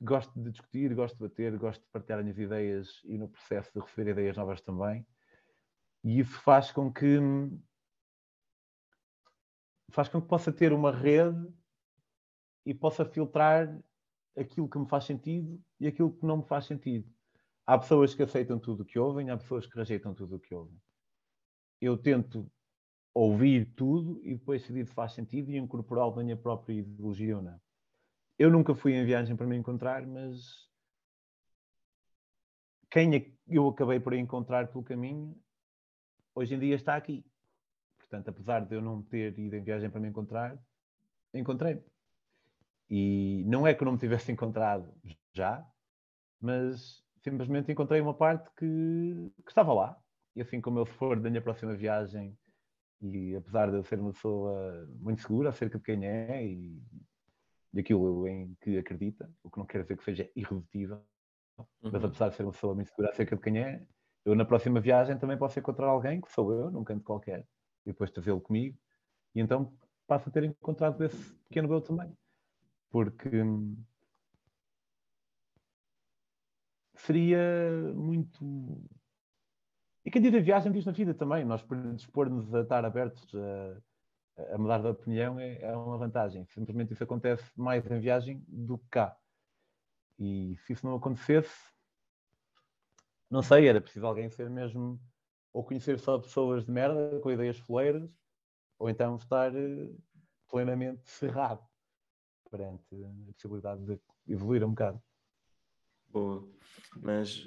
gosto de discutir, gosto de bater, gosto de partilhar as minhas ideias e no processo de receber ideias novas também. E isso faz com que faz com que possa ter uma rede e possa filtrar aquilo que me faz sentido e aquilo que não me faz sentido. Há pessoas que aceitam tudo o que ouvem, há pessoas que rejeitam tudo o que ouvem. Eu tento ouvir tudo e depois decidir se faz sentido e incorporá-lo na minha própria ideologia ou não. Eu nunca fui em viagem para me encontrar, mas quem é eu acabei por encontrar pelo caminho, hoje em dia está aqui. Portanto, apesar de eu não ter ido em viagem para me encontrar, encontrei-me. E não é que eu não me tivesse encontrado já, mas simplesmente encontrei uma parte que, que estava lá. E assim como eu for da minha próxima viagem e apesar de eu ser uma pessoa muito segura acerca de quem é e daquilo em que acredita, o que não quer dizer que seja irredutível, uhum. mas apesar de ser uma pessoa muito segura acerca de quem é, eu na próxima viagem também posso encontrar alguém que sou eu, num canto qualquer, e depois trazê-lo comigo, e então passo a ter encontrado esse pequeno eu também. Porque seria muito e quem a viagem diz na vida também. Nós predispor-nos a estar abertos a, a mudar de opinião é, é, uma vantagem. Simplesmente isso acontece mais em viagem do que cá. E se isso não acontecesse, não sei, era preciso alguém ser mesmo, ou conhecer só pessoas de merda com ideias foleiras, ou então estar eh, plenamente cerrado perante a possibilidade de evoluir um bocado. Boa, mas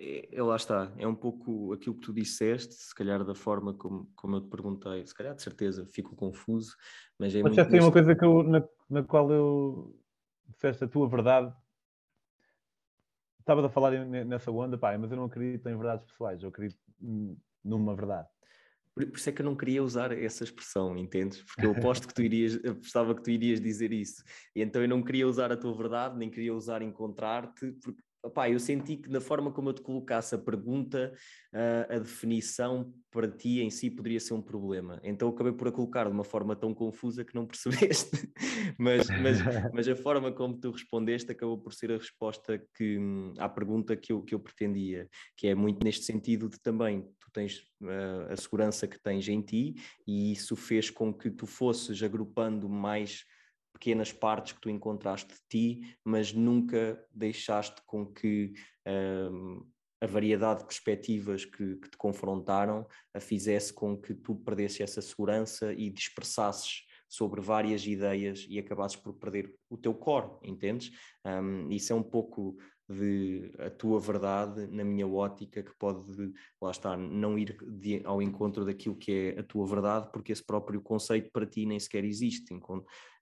é, é, lá está, é um pouco aquilo que tu disseste, se calhar da forma como, como eu te perguntei, se calhar de certeza fico confuso, mas é mas muito. tem uma coisa que eu, na, na qual eu disseste a tua verdade. Estava a falar nessa onda, pá, mas eu não acredito em verdades pessoais, eu acredito numa verdade. Por, por isso é que eu não queria usar essa expressão, entendes? Porque eu aposto que tu irias, apostava que tu irias dizer isso. E então eu não queria usar a tua verdade, nem queria usar encontrar-te, porque Opá, eu senti que na forma como eu te colocasse a pergunta, uh, a definição para ti em si poderia ser um problema. Então acabei por a colocar de uma forma tão confusa que não percebeste, mas, mas, mas, a forma como tu respondeste acabou por ser a resposta que, à pergunta que eu, que eu pretendia, que é muito neste sentido de também tu tens uh, a segurança que tens em ti e isso fez com que tu fosses agrupando mais pequenas partes que tu encontraste de ti, mas nunca deixaste com que um, a variedade de perspectivas que, que, te confrontaram a fizesse com que tu perdesse essa segurança e dispersasses sobre várias ideias e acabasses por perder o teu core, entendes? Um, isso é um pouco de a tua verdade na minha ótica que pode, lá está, não ir de, ao encontro daquilo que é a tua verdade, porque esse próprio conceito para ti nem sequer existe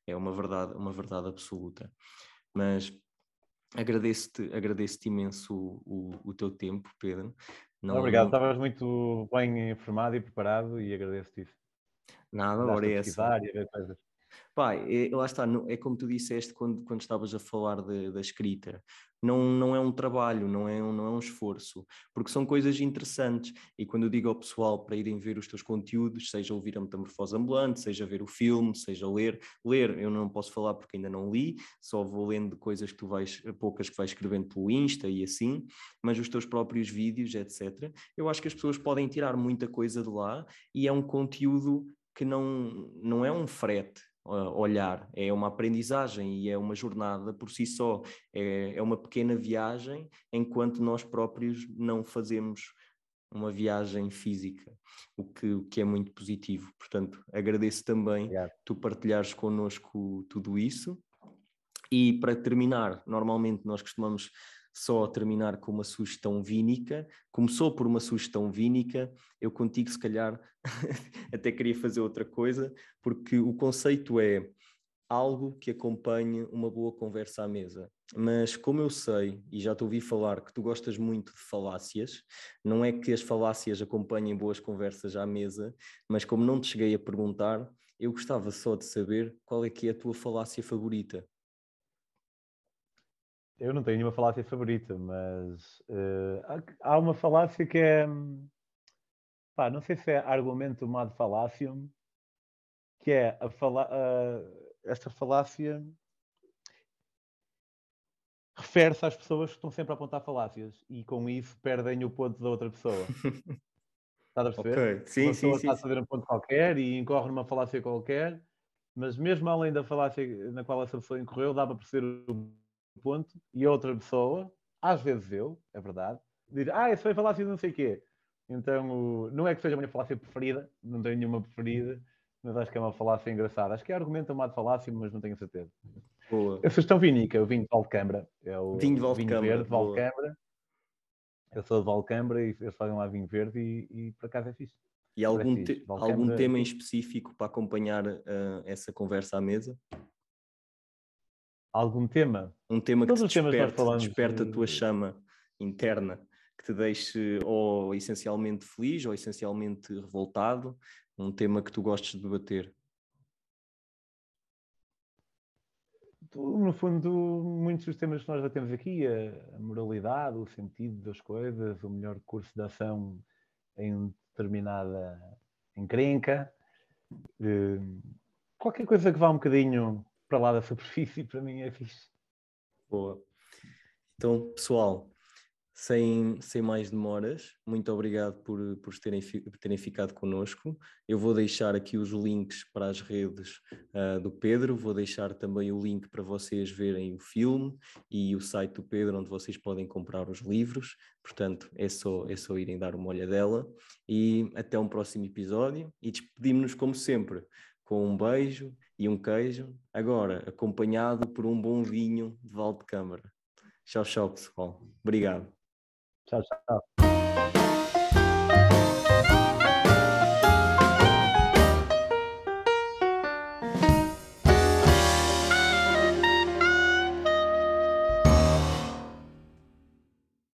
é uma verdade, uma verdade absoluta. Mas agradeço-te agradeço imenso o, o, o, teu tempo, Pedro. Não, Obrigado, estavas muito bem informado e preparado e agradeço-te isso. Nada, ora é essa. Pai, é, lá está, é como tu disseste quando, quando estavas a falar de, da escrita, não, não é um trabalho, não é um, não é um esforço, porque são coisas interessantes. E quando eu digo ao pessoal para irem ver os teus conteúdos, seja ouvir a Metamorfose Ambulante, seja ver o filme, seja ler, ler, eu não posso falar porque ainda não li, só vou lendo coisas que tu vais, poucas que vais escrevendo pelo Insta e assim, mas os teus próprios vídeos, etc. Eu acho que as pessoas podem tirar muita coisa de lá e é um conteúdo que não, não é um frete, olhar, é uma aprendizagem e é uma jornada por si só, é, é uma pequena viagem, enquanto nós próprios não fazemos uma viagem física, o que, o que é muito positivo. Portanto, agradeço também Obrigado. tu partilhares connosco tudo isso. E para terminar, normalmente nós costumamos só terminar com uma sugestão vínica. Começou por uma sugestão vínica, eu contigo, se calhar, até queria fazer outra coisa, porque o conceito é algo que acompanhe uma boa conversa à mesa. Mas como eu sei, e já te ouvi falar, que tu gostas muito de falácias, não é que as falácias acompanhem boas conversas à mesa, mas como não te cheguei a perguntar, eu gostava só de saber qual é que é a tua falácia favorita. Eu não tenho nenhuma falácia favorita, mas uh, há, uma falácia que é. Pá, não sei se é argumento ad falácium, que é a fala, uh, esta falácia refere-se às pessoas que estão sempre a apontar falácias e com isso perdem o ponto da outra pessoa. Estás a perceber? Okay. Sim, Uma pessoa sim, está sim. a saber um ponto qualquer e incorre numa falácia qualquer, mas mesmo além da falácia na qual essa pessoa incorreu, dá para perceber o ponto e outra pessoa, às vezes eu, é verdade, diz, ah, isso foi falácia de não sei o quê. Então, não é que seja a minha falácia preferida, não tenho nenhuma preferida, mas acho que é uma falácia engraçada. Acho que é argumento amado falácia, mas não tenho certeza. Boa. A sugestão vinica, o vinho de Valcambra. É o vinho, de vinho verde de Valcambra. Eu sou de Valcambra e eles fazem lá vinho verde e, e por acaso é fixe. E algum, te algum tema em específico para acompanhar uh, essa conversa à mesa? Algum tema. Um tema Todos que te desperte, desperta a tua chama interna, que te deixe ou essencialmente feliz ou essencialmente revoltado, um tema que tu gostes de debater. No fundo, muitos dos temas que nós já temos aqui, a moralidade, o sentido das coisas, o melhor curso de ação em determinada encrenca, eh, qualquer coisa que vá um bocadinho para lá da superfície, para mim é fixe. Boa. Então, pessoal, sem, sem mais demoras, muito obrigado por, por, terem, por terem ficado connosco. Eu vou deixar aqui os links para as redes uh, do Pedro, vou deixar também o link para vocês verem o filme e o site do Pedro, onde vocês podem comprar os livros. Portanto, é só, é só irem dar uma olhadela. E até um próximo episódio. E despedimos-nos, como sempre, com um beijo e um queijo, agora acompanhado por um bom vinho de Val de Câmara. Tchau, tchau, pessoal. Obrigado. Tchau, tchau.